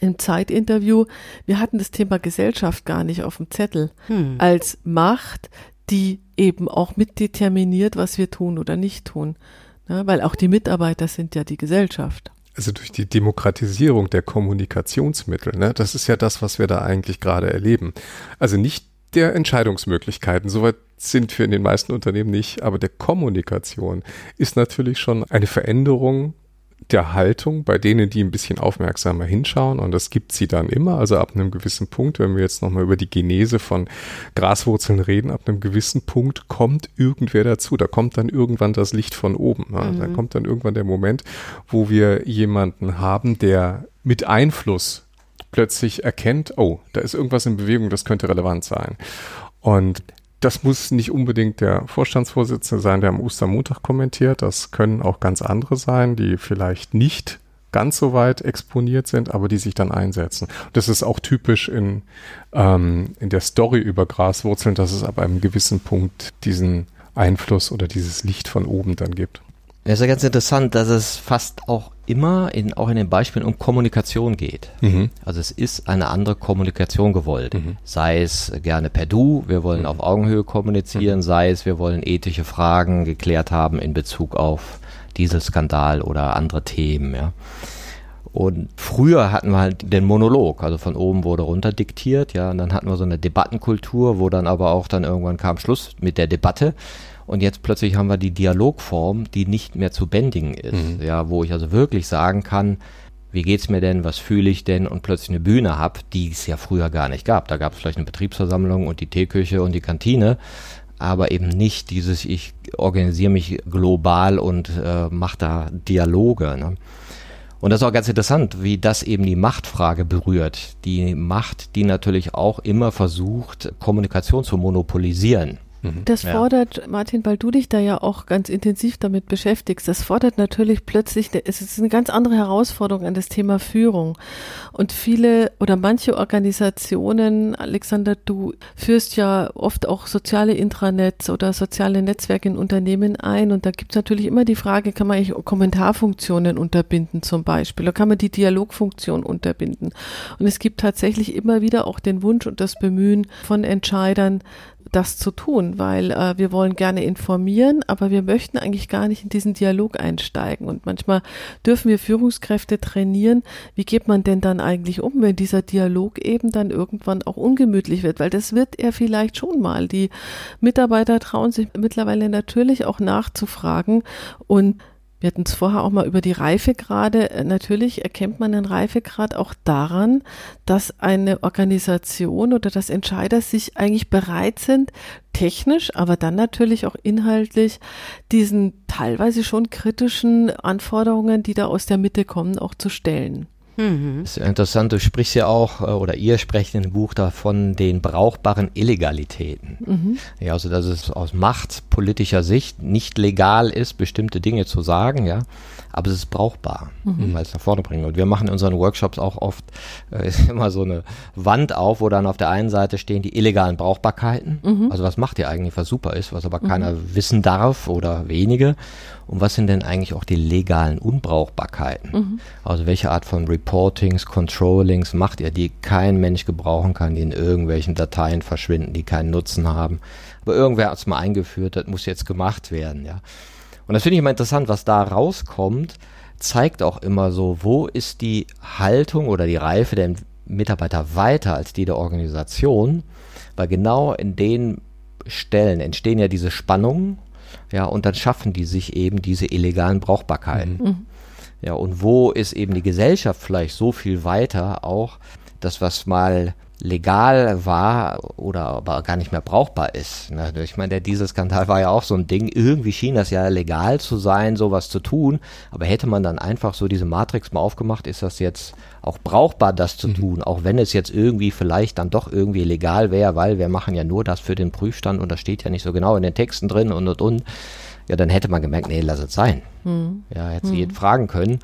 im Zeitinterview, wir hatten das Thema Gesellschaft gar nicht auf dem Zettel hm. als Macht, die eben auch mitdeterminiert, was wir tun oder nicht tun. Ja, weil auch die Mitarbeiter sind ja die Gesellschaft. Also durch die Demokratisierung der Kommunikationsmittel, ne, das ist ja das, was wir da eigentlich gerade erleben. Also nicht der Entscheidungsmöglichkeiten. Soweit sind wir in den meisten Unternehmen nicht, aber der Kommunikation ist natürlich schon eine Veränderung der Haltung bei denen, die ein bisschen aufmerksamer hinschauen und das gibt sie dann immer, also ab einem gewissen Punkt, wenn wir jetzt nochmal über die Genese von Graswurzeln reden, ab einem gewissen Punkt kommt irgendwer dazu, da kommt dann irgendwann das Licht von oben, mhm. da kommt dann irgendwann der Moment, wo wir jemanden haben, der mit Einfluss plötzlich erkennt, oh, da ist irgendwas in Bewegung, das könnte relevant sein. Und das muss nicht unbedingt der Vorstandsvorsitzende sein, der am Ostermontag kommentiert. Das können auch ganz andere sein, die vielleicht nicht ganz so weit exponiert sind, aber die sich dann einsetzen. Das ist auch typisch in, ähm, in der Story über Graswurzeln, dass es ab einem gewissen Punkt diesen Einfluss oder dieses Licht von oben dann gibt. Es ist ja ganz interessant, dass es fast auch immer, in, auch in den Beispielen, um Kommunikation geht. Mhm. Also es ist eine andere Kommunikation gewollt. Mhm. Sei es gerne per Du, wir wollen mhm. auf Augenhöhe kommunizieren, mhm. sei es, wir wollen ethische Fragen geklärt haben in Bezug auf Dieselskandal oder andere Themen, ja. Und früher hatten wir halt den Monolog, also von oben wurde runter diktiert, ja, und dann hatten wir so eine Debattenkultur, wo dann aber auch dann irgendwann kam Schluss mit der Debatte. Und jetzt plötzlich haben wir die Dialogform, die nicht mehr zu bändigen ist. Mhm. Ja, wo ich also wirklich sagen kann, wie geht's mir denn, was fühle ich denn und plötzlich eine Bühne habe, die es ja früher gar nicht gab. Da gab es vielleicht eine Betriebsversammlung und die Teeküche und die Kantine, aber eben nicht dieses, ich organisiere mich global und äh, mache da Dialoge. Ne? Und das ist auch ganz interessant, wie das eben die Machtfrage berührt. Die Macht, die natürlich auch immer versucht, Kommunikation zu monopolisieren. Mhm. Das fordert, ja. Martin, weil du dich da ja auch ganz intensiv damit beschäftigst, das fordert natürlich plötzlich, es ist eine ganz andere Herausforderung an das Thema Führung. Und viele oder manche Organisationen, Alexander, du führst ja oft auch soziale Intranets oder soziale Netzwerke in Unternehmen ein. Und da gibt es natürlich immer die Frage, kann man eigentlich Kommentarfunktionen unterbinden zum Beispiel? Oder kann man die Dialogfunktion unterbinden? Und es gibt tatsächlich immer wieder auch den Wunsch und das Bemühen von Entscheidern, das zu tun, weil äh, wir wollen gerne informieren, aber wir möchten eigentlich gar nicht in diesen Dialog einsteigen. Und manchmal dürfen wir Führungskräfte trainieren, wie geht man denn dann eigentlich um, wenn dieser Dialog eben dann irgendwann auch ungemütlich wird, weil das wird er vielleicht schon mal. Die Mitarbeiter trauen sich mittlerweile natürlich auch nachzufragen und wir hatten es vorher auch mal über die Reifegrade. Äh, natürlich erkennt man den Reifegrad auch daran, dass eine Organisation oder dass Entscheider sich eigentlich bereit sind, technisch, aber dann natürlich auch inhaltlich diesen teilweise schon kritischen Anforderungen, die da aus der Mitte kommen, auch zu stellen. Mhm. Das ist ja interessant, du sprichst ja auch, äh, oder ihr sprecht in dem Buch davon den brauchbaren Illegalitäten. Mhm. Ja, also dass es aus machtpolitischer Sicht nicht legal ist, bestimmte Dinge zu sagen, ja aber es ist brauchbar, mhm. weil es nach vorne bringen. Und wir machen in unseren Workshops auch oft äh, immer so eine Wand auf, wo dann auf der einen Seite stehen die illegalen Brauchbarkeiten. Mhm. Also was macht ihr eigentlich, was super ist, was aber mhm. keiner wissen darf oder wenige. Und was sind denn eigentlich auch die legalen Unbrauchbarkeiten? Mhm. Also welche Art von Reportings, Controllings macht ihr, die kein Mensch gebrauchen kann, die in irgendwelchen Dateien verschwinden, die keinen Nutzen haben. Aber irgendwer hat es mal eingeführt, das muss jetzt gemacht werden, ja. Und das finde ich immer interessant, was da rauskommt, zeigt auch immer so, wo ist die Haltung oder die Reife der Mitarbeiter weiter als die der Organisation, weil genau in den Stellen entstehen ja diese Spannungen, ja, und dann schaffen die sich eben diese illegalen Brauchbarkeiten. Mhm. Ja, und wo ist eben die Gesellschaft vielleicht so viel weiter auch, das, was mal legal war oder aber gar nicht mehr brauchbar ist. Ne? Ich meine, der Dieselskandal war ja auch so ein Ding. Irgendwie schien das ja legal zu sein, sowas zu tun. Aber hätte man dann einfach so diese Matrix mal aufgemacht, ist das jetzt auch brauchbar, das zu mhm. tun, auch wenn es jetzt irgendwie vielleicht dann doch irgendwie legal wäre, weil wir machen ja nur das für den Prüfstand und das steht ja nicht so genau in den Texten drin und und und. Ja, dann hätte man gemerkt, nee, lass es sein. Mhm. Ja, hätte sie mhm. jeden fragen können.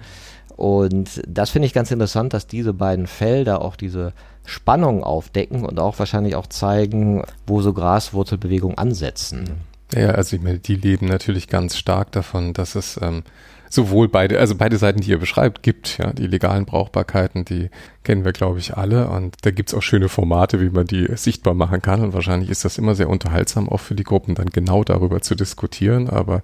Und das finde ich ganz interessant, dass diese beiden Felder auch diese Spannung aufdecken und auch wahrscheinlich auch zeigen, wo so Graswurzelbewegungen ansetzen. Ja, also ich meine, die leben natürlich ganz stark davon, dass es ähm, sowohl beide, also beide Seiten, die ihr beschreibt, gibt, ja, die legalen Brauchbarkeiten, die kennen wir, glaube ich, alle. Und da gibt's auch schöne Formate, wie man die sichtbar machen kann. Und wahrscheinlich ist das immer sehr unterhaltsam, auch für die Gruppen, dann genau darüber zu diskutieren. Aber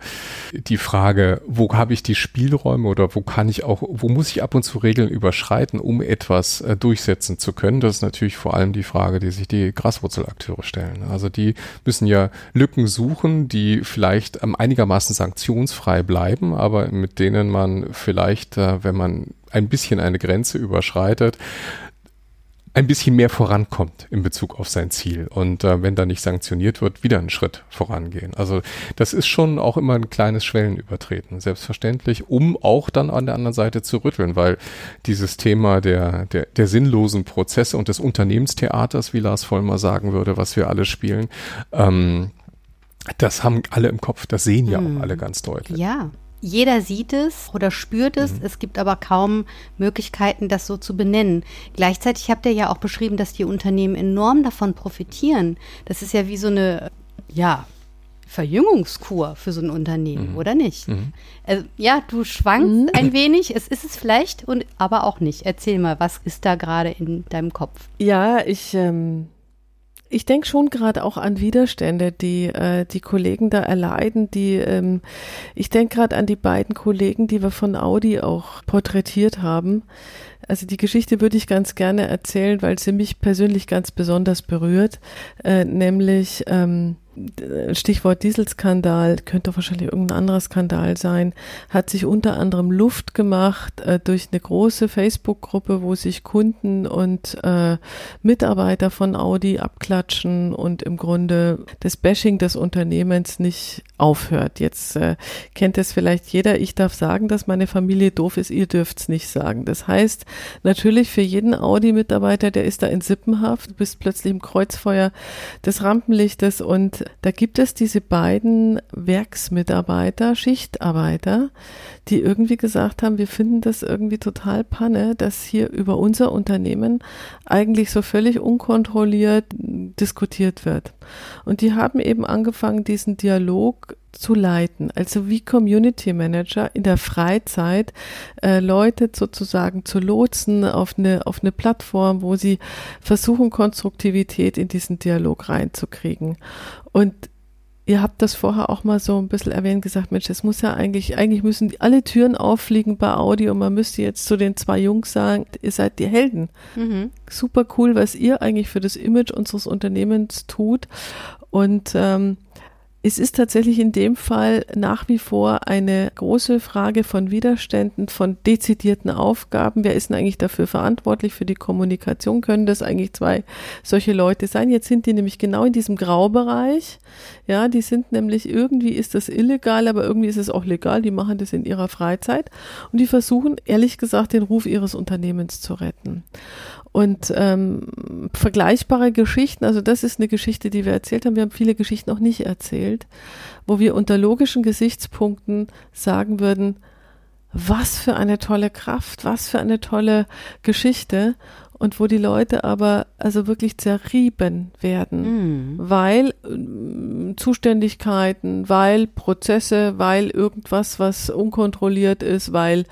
die Frage, wo habe ich die Spielräume oder wo kann ich auch, wo muss ich ab und zu Regeln überschreiten, um etwas äh, durchsetzen zu können, das ist natürlich vor allem die Frage, die sich die Graswurzelakteure stellen. Also die müssen ja Lücken suchen, die vielleicht ähm, einigermaßen sanktionsfrei bleiben, aber mit denen man vielleicht, äh, wenn man ein bisschen eine Grenze überschreitet, ein bisschen mehr vorankommt in Bezug auf sein Ziel. Und äh, wenn da nicht sanktioniert wird, wieder einen Schritt vorangehen. Also das ist schon auch immer ein kleines Schwellenübertreten, selbstverständlich, um auch dann an der anderen Seite zu rütteln, weil dieses Thema der, der, der sinnlosen Prozesse und des Unternehmenstheaters, wie Lars Vollmer sagen würde, was wir alle spielen, ähm, das haben alle im Kopf, das sehen ja hm. auch alle ganz deutlich. Ja, jeder sieht es oder spürt es, mhm. es gibt aber kaum Möglichkeiten, das so zu benennen. Gleichzeitig habt ihr ja auch beschrieben, dass die Unternehmen enorm davon profitieren. Das ist ja wie so eine, ja, Verjüngungskur für so ein Unternehmen, mhm. oder nicht? Mhm. Also, ja, du schwankst mhm. ein wenig, es ist es vielleicht, und aber auch nicht. Erzähl mal, was ist da gerade in deinem Kopf? Ja, ich ähm, ich denke schon gerade auch an Widerstände, die äh, die Kollegen da erleiden. Die, ähm, ich denke gerade an die beiden Kollegen, die wir von Audi auch porträtiert haben. Also die Geschichte würde ich ganz gerne erzählen, weil sie mich persönlich ganz besonders berührt, äh, nämlich ähm, Stichwort Dieselskandal, könnte wahrscheinlich irgendein anderer Skandal sein, hat sich unter anderem Luft gemacht äh, durch eine große Facebook-Gruppe, wo sich Kunden und äh, Mitarbeiter von Audi abklatschen und im Grunde das Bashing des Unternehmens nicht aufhört. Jetzt äh, kennt es vielleicht jeder. Ich darf sagen, dass meine Familie doof ist. Ihr dürft es nicht sagen. Das heißt, natürlich für jeden Audi-Mitarbeiter, der ist da in Sippenhaft. Du bist plötzlich im Kreuzfeuer des Rampenlichtes und da gibt es diese beiden Werksmitarbeiter, Schichtarbeiter, die irgendwie gesagt haben, wir finden das irgendwie total panne, dass hier über unser Unternehmen eigentlich so völlig unkontrolliert diskutiert wird. Und die haben eben angefangen, diesen Dialog zu leiten, also wie Community Manager in der Freizeit äh, Leute sozusagen zu lotsen auf eine, auf eine Plattform, wo sie versuchen, Konstruktivität in diesen Dialog reinzukriegen. Und Ihr habt das vorher auch mal so ein bisschen erwähnt, gesagt, Mensch, es muss ja eigentlich, eigentlich müssen alle Türen auffliegen bei Audi und man müsste jetzt zu den zwei Jungs sagen, ihr seid die Helden. Mhm. Super cool, was ihr eigentlich für das Image unseres Unternehmens tut. Und ähm, es ist tatsächlich in dem Fall nach wie vor eine große Frage von Widerständen, von dezidierten Aufgaben. Wer ist denn eigentlich dafür verantwortlich für die Kommunikation? Können das eigentlich zwei solche Leute sein? Jetzt sind die nämlich genau in diesem Graubereich. Ja, die sind nämlich irgendwie ist das illegal, aber irgendwie ist es auch legal. Die machen das in ihrer Freizeit und die versuchen ehrlich gesagt den Ruf ihres Unternehmens zu retten. Und ähm, vergleichbare Geschichten, also das ist eine Geschichte, die wir erzählt haben. Wir haben viele Geschichten auch nicht erzählt, wo wir unter logischen Gesichtspunkten sagen würden, was für eine tolle Kraft, was für eine tolle Geschichte und wo die Leute aber also wirklich zerrieben werden, mhm. weil äh, Zuständigkeiten, weil Prozesse, weil irgendwas, was unkontrolliert ist, weil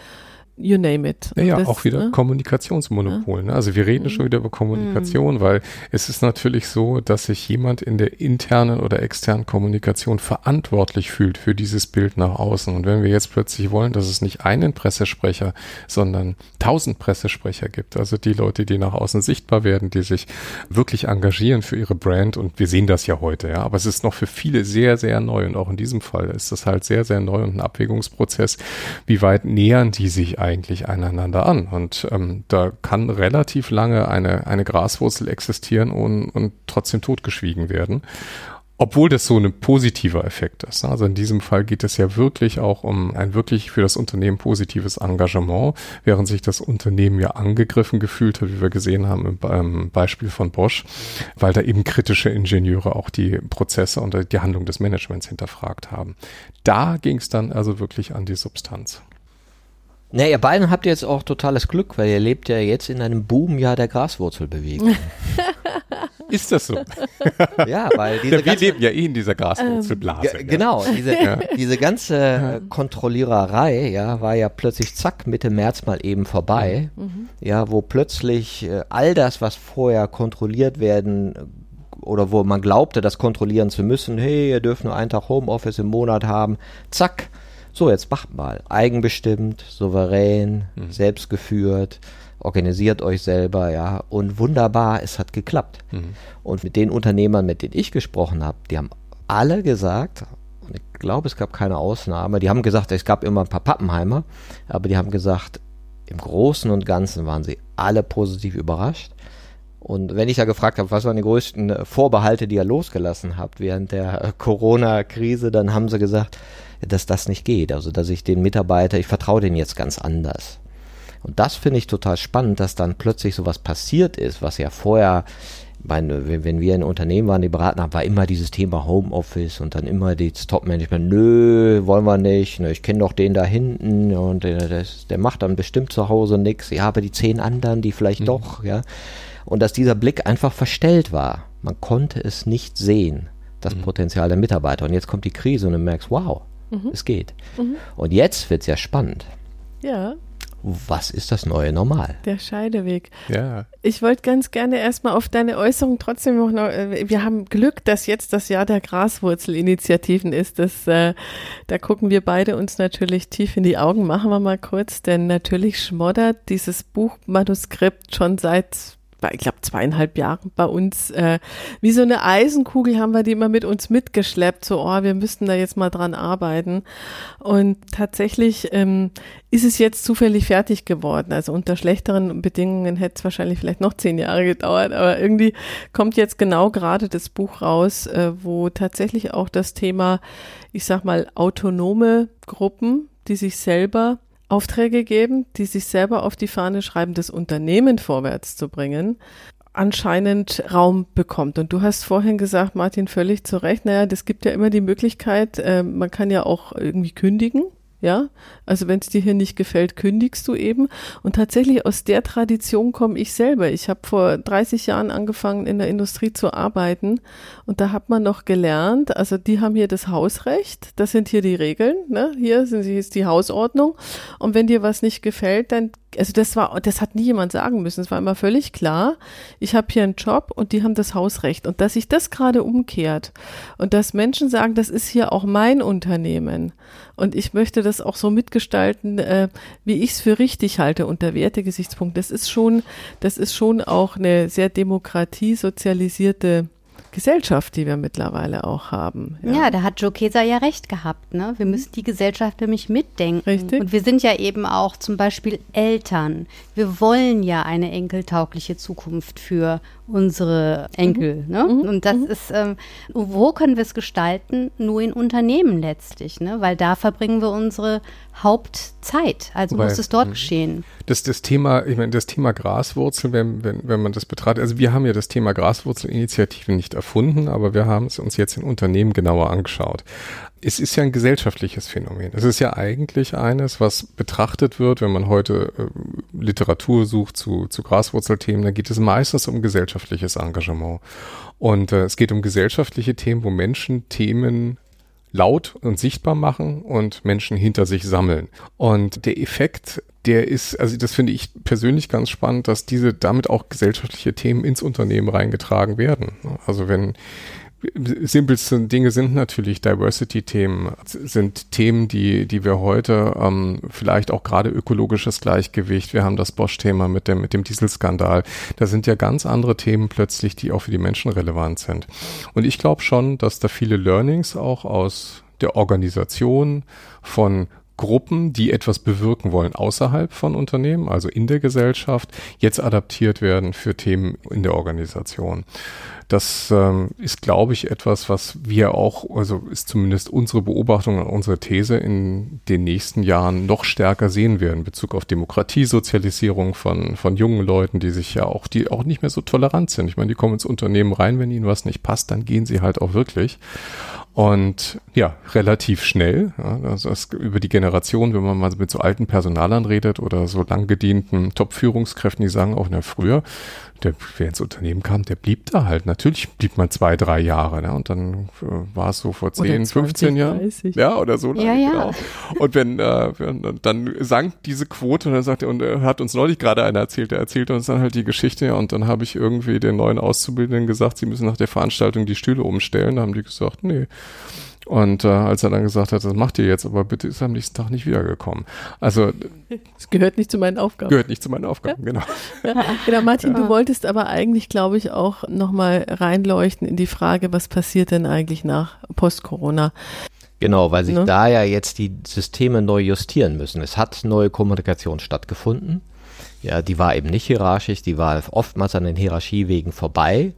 you name it. Ja, das, auch wieder ne? Kommunikationsmonopol. Ne? Also wir reden mhm. schon wieder über Kommunikation, mhm. weil es ist natürlich so, dass sich jemand in der internen oder externen Kommunikation verantwortlich fühlt für dieses Bild nach außen. Und wenn wir jetzt plötzlich wollen, dass es nicht einen Pressesprecher, sondern tausend Pressesprecher gibt, also die Leute, die nach außen sichtbar werden, die sich wirklich engagieren für ihre Brand und wir sehen das ja heute, ja, aber es ist noch für viele sehr, sehr neu und auch in diesem Fall ist das halt sehr, sehr neu und ein Abwägungsprozess. Wie weit nähern die sich eigentlich einander an. Und ähm, da kann relativ lange eine, eine Graswurzel existieren und, und trotzdem totgeschwiegen werden. Obwohl das so ein positiver Effekt ist. Also in diesem Fall geht es ja wirklich auch um ein wirklich für das Unternehmen positives Engagement, während sich das Unternehmen ja angegriffen gefühlt hat, wie wir gesehen haben im, im Beispiel von Bosch, weil da eben kritische Ingenieure auch die Prozesse und die Handlung des Managements hinterfragt haben. Da ging es dann also wirklich an die Substanz. Na, ihr beiden habt jetzt auch totales Glück, weil ihr lebt ja jetzt in einem Boomjahr der Graswurzelbewegung. Ist das so? ja, weil diese ja, wir leben ja eh in dieser Graswurzelblase. Ähm, genau, diese, ja. diese ganze Kontrolliererei, ja, war ja plötzlich zack Mitte März mal eben vorbei. Mhm. Ja, wo plötzlich äh, all das, was vorher kontrolliert werden oder wo man glaubte, das kontrollieren zu müssen, hey, ihr dürft nur einen Tag Homeoffice im Monat haben, zack, so, jetzt macht mal. Eigenbestimmt, souverän, mhm. selbstgeführt, organisiert euch selber, ja. Und wunderbar, es hat geklappt. Mhm. Und mit den Unternehmern, mit denen ich gesprochen habe, die haben alle gesagt, und ich glaube, es gab keine Ausnahme, die haben gesagt, es gab immer ein paar Pappenheimer, aber die haben gesagt, im Großen und Ganzen waren sie alle positiv überrascht. Und wenn ich da gefragt habe, was waren die größten Vorbehalte, die ihr losgelassen habt während der Corona-Krise, dann haben sie gesagt, dass das nicht geht. Also, dass ich den Mitarbeiter, ich vertraue den jetzt ganz anders. Und das finde ich total spannend, dass dann plötzlich sowas passiert ist, was ja vorher, meine, wenn wir in Unternehmen waren, die beraten haben, war immer dieses Thema Homeoffice und dann immer das Top-Management, nö, wollen wir nicht, ne, ich kenne doch den da hinten und der, der, der macht dann bestimmt zu Hause nichts, ja, aber die zehn anderen, die vielleicht mhm. doch, ja. Und dass dieser Blick einfach verstellt war. Man konnte es nicht sehen, das mhm. Potenzial der Mitarbeiter. Und jetzt kommt die Krise und du merkst, wow, Mhm. Es geht. Mhm. Und jetzt wird es ja spannend. Ja. Was ist das neue Normal? Der Scheideweg. Ja. Ich wollte ganz gerne erstmal auf deine Äußerung trotzdem noch, äh, wir haben Glück, dass jetzt das Jahr der Graswurzelinitiativen ist. Das, äh, da gucken wir beide uns natürlich tief in die Augen. Machen wir mal kurz, denn natürlich schmoddert dieses Buchmanuskript schon seit ich glaube, zweieinhalb Jahren bei uns, äh, wie so eine Eisenkugel haben wir die immer mit uns mitgeschleppt, so, oh, wir müssten da jetzt mal dran arbeiten. Und tatsächlich ähm, ist es jetzt zufällig fertig geworden. Also unter schlechteren Bedingungen hätte es wahrscheinlich vielleicht noch zehn Jahre gedauert, aber irgendwie kommt jetzt genau gerade das Buch raus, äh, wo tatsächlich auch das Thema, ich sag mal, autonome Gruppen, die sich selber Aufträge geben, die sich selber auf die Fahne schreiben, das Unternehmen vorwärts zu bringen, anscheinend Raum bekommt. Und du hast vorhin gesagt, Martin, völlig zu Recht, naja, das gibt ja immer die Möglichkeit, äh, man kann ja auch irgendwie kündigen. Ja, also wenn es dir hier nicht gefällt, kündigst du eben. Und tatsächlich aus der Tradition komme ich selber. Ich habe vor 30 Jahren angefangen, in der Industrie zu arbeiten. Und da hat man noch gelernt, also die haben hier das Hausrecht, das sind hier die Regeln, ne? hier sind, hier ist die Hausordnung. Und wenn dir was nicht gefällt, dann also das war, das hat nie jemand sagen müssen. Es war immer völlig klar. Ich habe hier einen Job und die haben das Hausrecht. Und dass sich das gerade umkehrt und dass Menschen sagen, das ist hier auch mein Unternehmen und ich möchte das auch so mitgestalten, äh, wie ich es für richtig halte unter Wertegesichtspunkt. Das ist schon, das ist schon auch eine sehr demokratiesozialisierte Gesellschaft, die wir mittlerweile auch haben. Ja, ja da hat Joe Keser ja recht gehabt. Ne? Wir müssen die Gesellschaft nämlich mitdenken. Richtig. Und wir sind ja eben auch zum Beispiel Eltern. Wir wollen ja eine enkeltaugliche Zukunft für unsere Enkel. Mhm. Ne? Mhm. Und das mhm. ist, ähm, wo können wir es gestalten? Nur in Unternehmen letztlich, ne? weil da verbringen wir unsere Hauptzeit. Also Wobei, muss es dort mhm. geschehen. Das, das Thema, ich meine, das Thema Graswurzel, wenn, wenn, wenn man das betrachtet, also wir haben ja das Thema Graswurzelinitiative nicht erfunden, aber wir haben es uns jetzt in Unternehmen genauer angeschaut. Es ist ja ein gesellschaftliches Phänomen. Es ist ja eigentlich eines, was betrachtet wird, wenn man heute äh, Literatur sucht zu, zu Graswurzelthemen, da geht es meistens um gesellschaftliches Engagement. Und äh, es geht um gesellschaftliche Themen, wo Menschen Themen laut und sichtbar machen und Menschen hinter sich sammeln. Und der Effekt, der ist, also das finde ich persönlich ganz spannend, dass diese damit auch gesellschaftliche Themen ins Unternehmen reingetragen werden. Also wenn simpelsten Dinge sind natürlich Diversity-Themen, sind Themen, die, die wir heute ähm, vielleicht auch gerade ökologisches Gleichgewicht, wir haben das Bosch-Thema mit dem, mit dem Dieselskandal, da sind ja ganz andere Themen plötzlich, die auch für die Menschen relevant sind. Und ich glaube schon, dass da viele Learnings auch aus der Organisation von Gruppen, die etwas bewirken wollen außerhalb von Unternehmen, also in der Gesellschaft, jetzt adaptiert werden für Themen in der Organisation. Das ähm, ist, glaube ich, etwas, was wir auch, also ist zumindest unsere Beobachtung und unsere These in den nächsten Jahren noch stärker sehen werden in Bezug auf Demokratiesozialisierung von, von jungen Leuten, die sich ja auch, die auch nicht mehr so tolerant sind. Ich meine, die kommen ins Unternehmen rein, wenn ihnen was nicht passt, dann gehen sie halt auch wirklich. Und ja, relativ schnell, ja, das über die Generation, wenn man mal mit so alten Personalern redet oder so lang gedienten Top-Führungskräften, die sagen auch, na früher, der, wer ins Unternehmen kam, der blieb da halt. Natürlich blieb man zwei, drei Jahre. Ne? Und dann äh, war es so vor 10, 15 Jahren. Ja, oder so lange. Ja, ja. Genau. Und wenn, äh, dann sank diese Quote und dann sagte er, und er hat uns neulich gerade einer erzählt, der erzählte uns dann halt die Geschichte, und dann habe ich irgendwie den neuen Auszubildenden gesagt, sie müssen nach der Veranstaltung die Stühle umstellen. Da haben die gesagt, nee. Und äh, als er dann gesagt hat, das macht ihr jetzt, aber bitte ist er am nächsten Tag nicht wiedergekommen. Also es gehört nicht zu meinen Aufgaben. Gehört nicht zu meinen Aufgaben, ja? genau. Ja, genau, Martin, ja. du wolltest aber eigentlich, glaube ich, auch nochmal reinleuchten in die Frage, was passiert denn eigentlich nach Post-Corona? Genau, weil sich ne? da ja jetzt die Systeme neu justieren müssen. Es hat neue Kommunikation stattgefunden. Ja, die war eben nicht hierarchisch, die war oftmals an den Hierarchiewegen vorbei.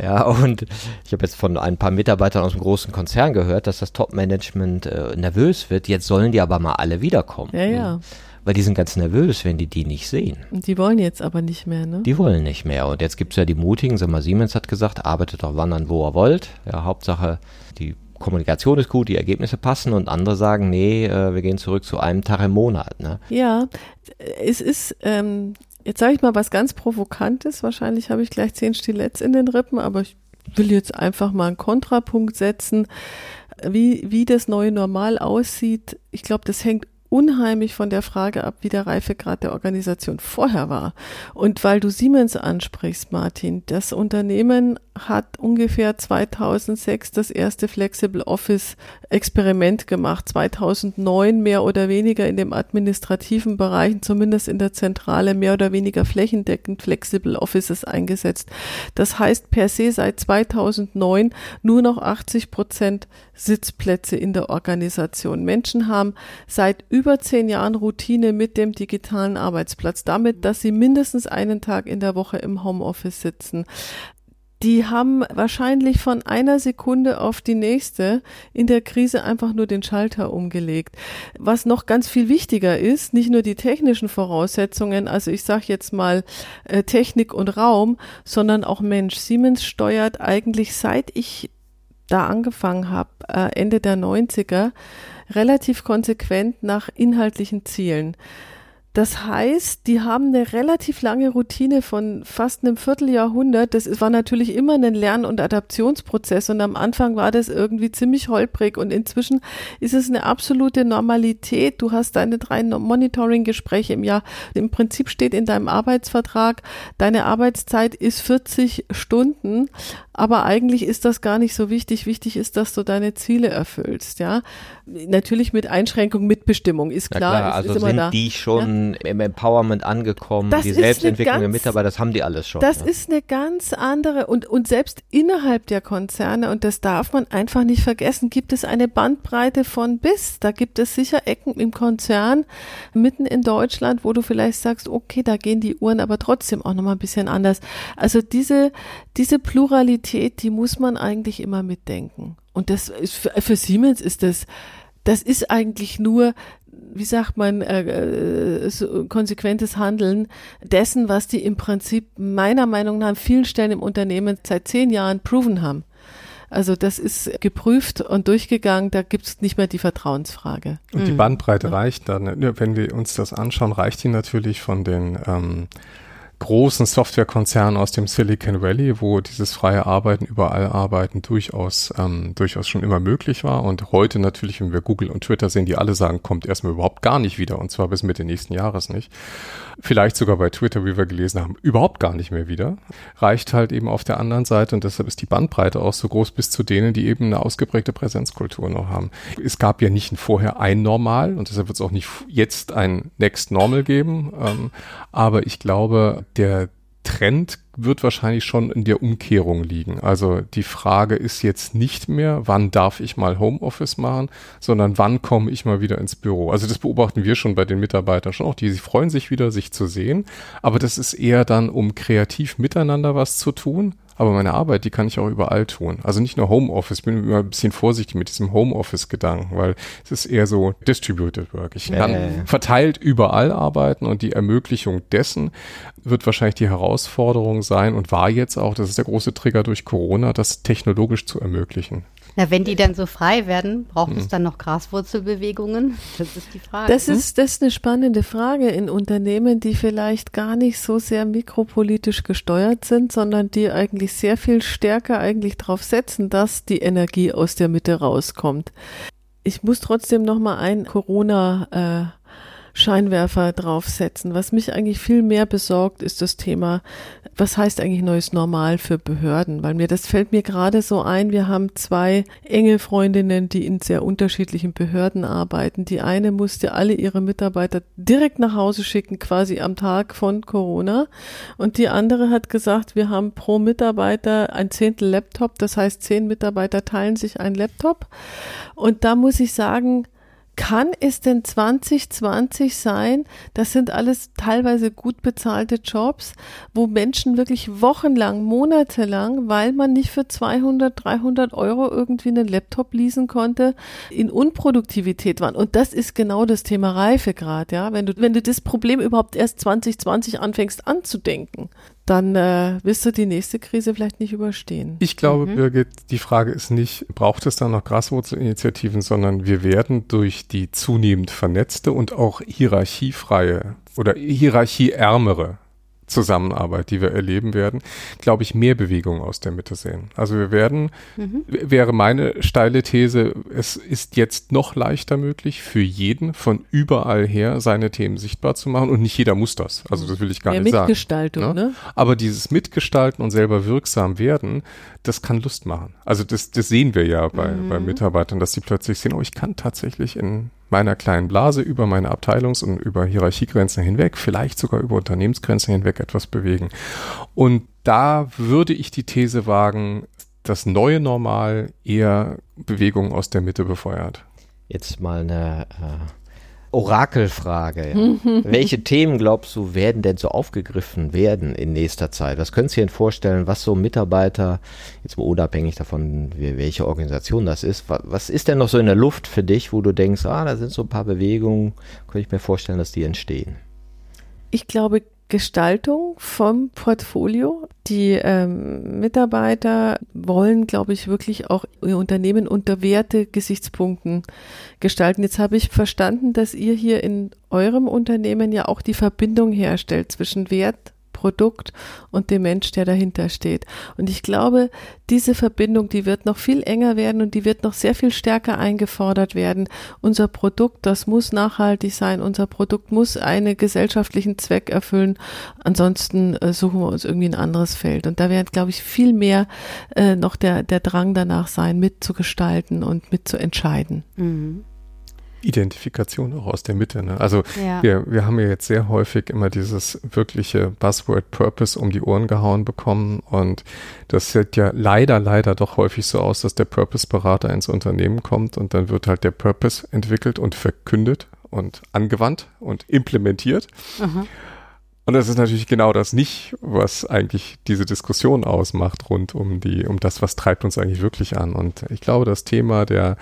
Ja, und ich habe jetzt von ein paar Mitarbeitern aus dem großen Konzern gehört, dass das Top-Management äh, nervös wird. Jetzt sollen die aber mal alle wiederkommen. Ja, ja. Weil die sind ganz nervös, wenn die die nicht sehen. Die wollen jetzt aber nicht mehr, ne? Die wollen nicht mehr. Und jetzt gibt's ja die Mutigen, sag mal, Siemens hat gesagt, arbeitet doch wandern, wo ihr wollt. Ja, Hauptsache, die Kommunikation ist gut, die Ergebnisse passen und andere sagen, nee, äh, wir gehen zurück zu einem Tag im Monat. Ne? Ja, es ist, ähm, Jetzt sage ich mal was ganz Provokantes. Wahrscheinlich habe ich gleich zehn Stiletts in den Rippen, aber ich will jetzt einfach mal einen Kontrapunkt setzen. Wie, wie das neue Normal aussieht, ich glaube, das hängt unheimlich von der Frage ab, wie der Reifegrad der Organisation vorher war. Und weil du Siemens ansprichst, Martin, das Unternehmen hat ungefähr 2006 das erste Flexible Office Experiment gemacht, 2009 mehr oder weniger in dem administrativen Bereich, zumindest in der Zentrale mehr oder weniger flächendeckend Flexible Offices eingesetzt. Das heißt per se seit 2009 nur noch 80 Prozent Sitzplätze in der Organisation. Menschen haben seit über zehn Jahren Routine mit dem digitalen Arbeitsplatz, damit, dass sie mindestens einen Tag in der Woche im Homeoffice sitzen die haben wahrscheinlich von einer Sekunde auf die nächste in der Krise einfach nur den Schalter umgelegt. Was noch ganz viel wichtiger ist, nicht nur die technischen Voraussetzungen, also ich sage jetzt mal äh, Technik und Raum, sondern auch Mensch. Siemens steuert eigentlich seit ich da angefangen habe, äh, Ende der 90er, relativ konsequent nach inhaltlichen Zielen. Das heißt, die haben eine relativ lange Routine von fast einem Vierteljahrhundert. Das war natürlich immer ein Lern- und Adaptionsprozess und am Anfang war das irgendwie ziemlich holprig und inzwischen ist es eine absolute Normalität. Du hast deine drei Monitoring-Gespräche im Jahr. Im Prinzip steht in deinem Arbeitsvertrag, deine Arbeitszeit ist 40 Stunden, aber eigentlich ist das gar nicht so wichtig. Wichtig ist, dass du deine Ziele erfüllst, ja. Natürlich mit Einschränkung, Mitbestimmung, ist klar. klar also sind da. die schon ja? Im Empowerment angekommen, das die Selbstentwicklung der Mitarbeiter, das haben die alles schon. Das ja. ist eine ganz andere und, und selbst innerhalb der Konzerne, und das darf man einfach nicht vergessen, gibt es eine Bandbreite von bis. Da gibt es sicher Ecken im Konzern, mitten in Deutschland, wo du vielleicht sagst, okay, da gehen die Uhren aber trotzdem auch nochmal ein bisschen anders. Also diese, diese Pluralität, die muss man eigentlich immer mitdenken. Und das ist für, für Siemens ist das, das ist eigentlich nur, wie sagt man, äh, äh, so konsequentes Handeln dessen, was die im Prinzip meiner Meinung nach an vielen Stellen im Unternehmen seit zehn Jahren proven haben. Also das ist geprüft und durchgegangen, da gibt es nicht mehr die Vertrauensfrage. Und die Bandbreite mhm. reicht dann, wenn wir uns das anschauen, reicht die natürlich von den ähm, großen Softwarekonzernen aus dem Silicon Valley, wo dieses freie Arbeiten, überall arbeiten durchaus, ähm, durchaus schon immer möglich war. Und heute natürlich, wenn wir Google und Twitter sehen, die alle sagen, kommt erstmal überhaupt gar nicht wieder. Und zwar bis Mitte nächsten Jahres nicht. Vielleicht sogar bei Twitter, wie wir gelesen haben, überhaupt gar nicht mehr wieder. Reicht halt eben auf der anderen Seite und deshalb ist die Bandbreite auch so groß bis zu denen, die eben eine ausgeprägte Präsenzkultur noch haben. Es gab ja nicht vorher ein Normal und deshalb wird es auch nicht jetzt ein Next Normal geben. Ähm, aber ich glaube, der Trend wird wahrscheinlich schon in der Umkehrung liegen. Also die Frage ist jetzt nicht mehr, wann darf ich mal Homeoffice machen, sondern wann komme ich mal wieder ins Büro. Also das beobachten wir schon bei den Mitarbeitern schon auch. Die freuen sich wieder, sich zu sehen. Aber das ist eher dann, um kreativ miteinander was zu tun aber meine Arbeit, die kann ich auch überall tun. Also nicht nur Homeoffice. Ich bin immer ein bisschen vorsichtig mit diesem Homeoffice-Gedanken, weil es ist eher so Distributed Work. Ich kann äh. verteilt überall arbeiten und die Ermöglichung dessen wird wahrscheinlich die Herausforderung sein und war jetzt auch, das ist der große Trigger durch Corona, das technologisch zu ermöglichen. Na, wenn die dann so frei werden, braucht hm. es dann noch Graswurzelbewegungen? Das ist die Frage. Das hm? ist, das ist eine spannende Frage in Unternehmen, die vielleicht gar nicht so sehr mikropolitisch gesteuert sind, sondern die eigentlich sehr viel stärker eigentlich darauf setzen, dass die Energie aus der Mitte rauskommt. Ich muss trotzdem noch mal ein Corona äh, Scheinwerfer draufsetzen. Was mich eigentlich viel mehr besorgt, ist das Thema, was heißt eigentlich neues Normal für Behörden? Weil mir das fällt mir gerade so ein, wir haben zwei enge Freundinnen, die in sehr unterschiedlichen Behörden arbeiten. Die eine musste alle ihre Mitarbeiter direkt nach Hause schicken, quasi am Tag von Corona. Und die andere hat gesagt, wir haben pro Mitarbeiter ein Zehntel Laptop. Das heißt, zehn Mitarbeiter teilen sich ein Laptop. Und da muss ich sagen, kann es denn 2020 sein? Das sind alles teilweise gut bezahlte Jobs, wo Menschen wirklich wochenlang, monatelang, weil man nicht für 200, 300 Euro irgendwie einen Laptop leasen konnte, in Unproduktivität waren. Und das ist genau das Thema Reifegrad, ja. Wenn du, wenn du das Problem überhaupt erst 2020 anfängst anzudenken, dann äh, wirst du die nächste Krise vielleicht nicht überstehen. Ich glaube, mhm. Birgit, die Frage ist nicht, braucht es da noch Graswurzelinitiativen, sondern wir werden durch die zunehmend vernetzte und auch hierarchiefreie oder hierarchieärmere Zusammenarbeit, die wir erleben werden, glaube ich, mehr Bewegung aus der Mitte sehen. Also wir werden, mhm. wäre meine steile These, es ist jetzt noch leichter möglich, für jeden von überall her seine Themen sichtbar zu machen und nicht jeder muss das. Also das will ich gar mehr nicht Mitgestaltung, sagen. Ne? Aber dieses Mitgestalten und selber wirksam werden, das kann Lust machen. Also das, das sehen wir ja bei, mhm. bei Mitarbeitern, dass sie plötzlich sehen, oh, ich kann tatsächlich in meiner kleinen Blase über meine Abteilungs- und über Hierarchiegrenzen hinweg, vielleicht sogar über Unternehmensgrenzen hinweg etwas bewegen. Und da würde ich die These wagen, das neue Normal eher Bewegungen aus der Mitte befeuert. Jetzt mal eine äh Orakelfrage. Ja. Welche Themen glaubst du werden denn so aufgegriffen werden in nächster Zeit? Was könntest du dir denn vorstellen, was so Mitarbeiter, jetzt mal unabhängig davon, welche Organisation das ist, was ist denn noch so in der Luft für dich, wo du denkst, ah, da sind so ein paar Bewegungen, könnte ich mir vorstellen, dass die entstehen? Ich glaube, Gestaltung vom Portfolio die ähm, Mitarbeiter wollen, glaube ich, wirklich auch ihr Unternehmen unter Werte-Gesichtspunkten gestalten. Jetzt habe ich verstanden, dass ihr hier in eurem Unternehmen ja auch die Verbindung herstellt zwischen Wert, Produkt und dem Mensch, der dahinter steht. Und ich glaube, diese Verbindung, die wird noch viel enger werden und die wird noch sehr viel stärker eingefordert werden. Unser Produkt, das muss nachhaltig sein. Unser Produkt muss einen gesellschaftlichen Zweck erfüllen. Ansonsten äh, suchen wir uns irgendwie ein anderes Feld. Und da wird, glaube ich, viel mehr äh, noch der, der Drang danach sein, mitzugestalten und mitzuentscheiden. Mhm. Identifikation auch aus der Mitte. Ne? Also ja. wir, wir haben ja jetzt sehr häufig immer dieses wirkliche Buzzword Purpose um die Ohren gehauen bekommen und das sieht ja leider, leider doch häufig so aus, dass der Purpose-Berater ins Unternehmen kommt und dann wird halt der Purpose entwickelt und verkündet und angewandt und implementiert. Mhm. Und das ist natürlich genau das nicht, was eigentlich diese Diskussion ausmacht rund um die, um das, was treibt uns eigentlich wirklich an. Und ich glaube, das Thema der,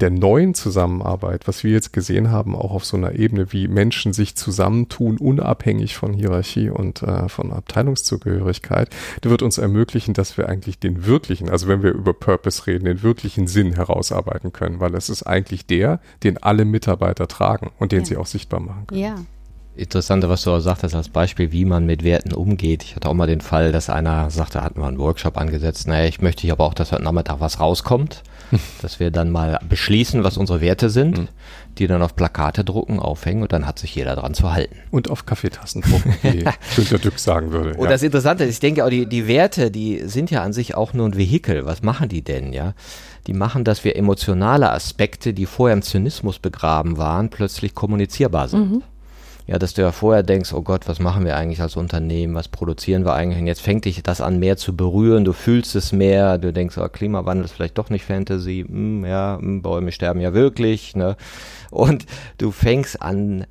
der neuen Zusammenarbeit, was wir jetzt gesehen haben, auch auf so einer Ebene, wie Menschen sich zusammentun, unabhängig von Hierarchie und äh, von Abteilungszugehörigkeit, der wird uns ermöglichen, dass wir eigentlich den wirklichen, also wenn wir über Purpose reden, den wirklichen Sinn herausarbeiten können, weil es ist eigentlich der, den alle Mitarbeiter tragen und den ja. sie auch sichtbar machen können. Ja. Interessante, was du auch sagtest als Beispiel, wie man mit Werten umgeht. Ich hatte auch mal den Fall, dass einer sagte, hatten wir einen Workshop angesetzt, naja, ich möchte hier aber auch, dass heute Nachmittag was rauskommt, dass wir dann mal beschließen, was unsere Werte sind, mhm. die dann auf Plakate drucken, aufhängen und dann hat sich jeder dran zu halten. Und auf Kaffeetassen drucken, wie Günter Dück sagen würde. Und ja. das Interessante ist, ich denke auch, die, die Werte, die sind ja an sich auch nur ein Vehikel. Was machen die denn, ja? Die machen, dass wir emotionale Aspekte, die vorher im Zynismus begraben waren, plötzlich kommunizierbar sind. Mhm ja, dass du ja vorher denkst, oh Gott, was machen wir eigentlich als Unternehmen, was produzieren wir eigentlich? Und jetzt fängt dich das an mehr zu berühren, du fühlst es mehr, du denkst, oh, Klimawandel ist vielleicht doch nicht Fantasy, hm, ja, hm, Bäume sterben ja wirklich, ne? Und du fängst an,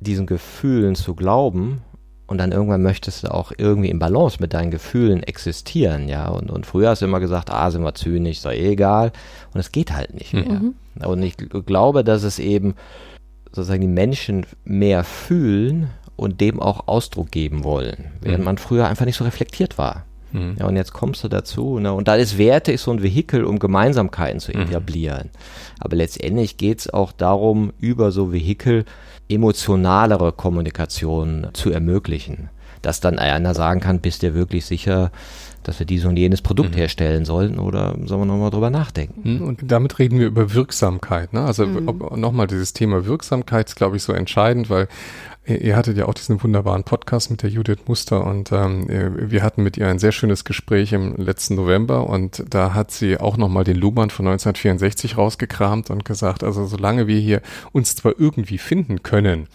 diesen Gefühlen zu glauben und dann irgendwann möchtest du auch irgendwie im Balance mit deinen Gefühlen existieren, ja. Und, und früher hast du immer gesagt, ah, sind wir zynisch, sei eh egal. Und es geht halt nicht mehr. Mhm. Und ich glaube, dass es eben sozusagen die Menschen mehr fühlen und dem auch Ausdruck geben wollen, während mhm. man früher einfach nicht so reflektiert war. Mhm. Ja, und jetzt kommst du dazu. Ne? Und da ist Werte ist so ein Vehikel, um Gemeinsamkeiten zu mhm. etablieren. Mhm. Aber letztendlich geht es auch darum, über so Vehikel emotionalere Kommunikation zu ermöglichen. Dass dann einer sagen kann, bist du wirklich sicher, dass wir dieses und jenes Produkt mhm. herstellen sollten oder sollen wir nochmal drüber nachdenken? Mhm. Und damit reden wir über Wirksamkeit. Ne? Also mhm. nochmal dieses Thema Wirksamkeit ist, glaube ich, so entscheidend, weil Ihr hattet ja auch diesen wunderbaren Podcast mit der Judith Muster und ähm, wir hatten mit ihr ein sehr schönes Gespräch im letzten November und da hat sie auch nochmal den Luhmann von 1964 rausgekramt und gesagt, also solange wir hier uns zwar irgendwie finden können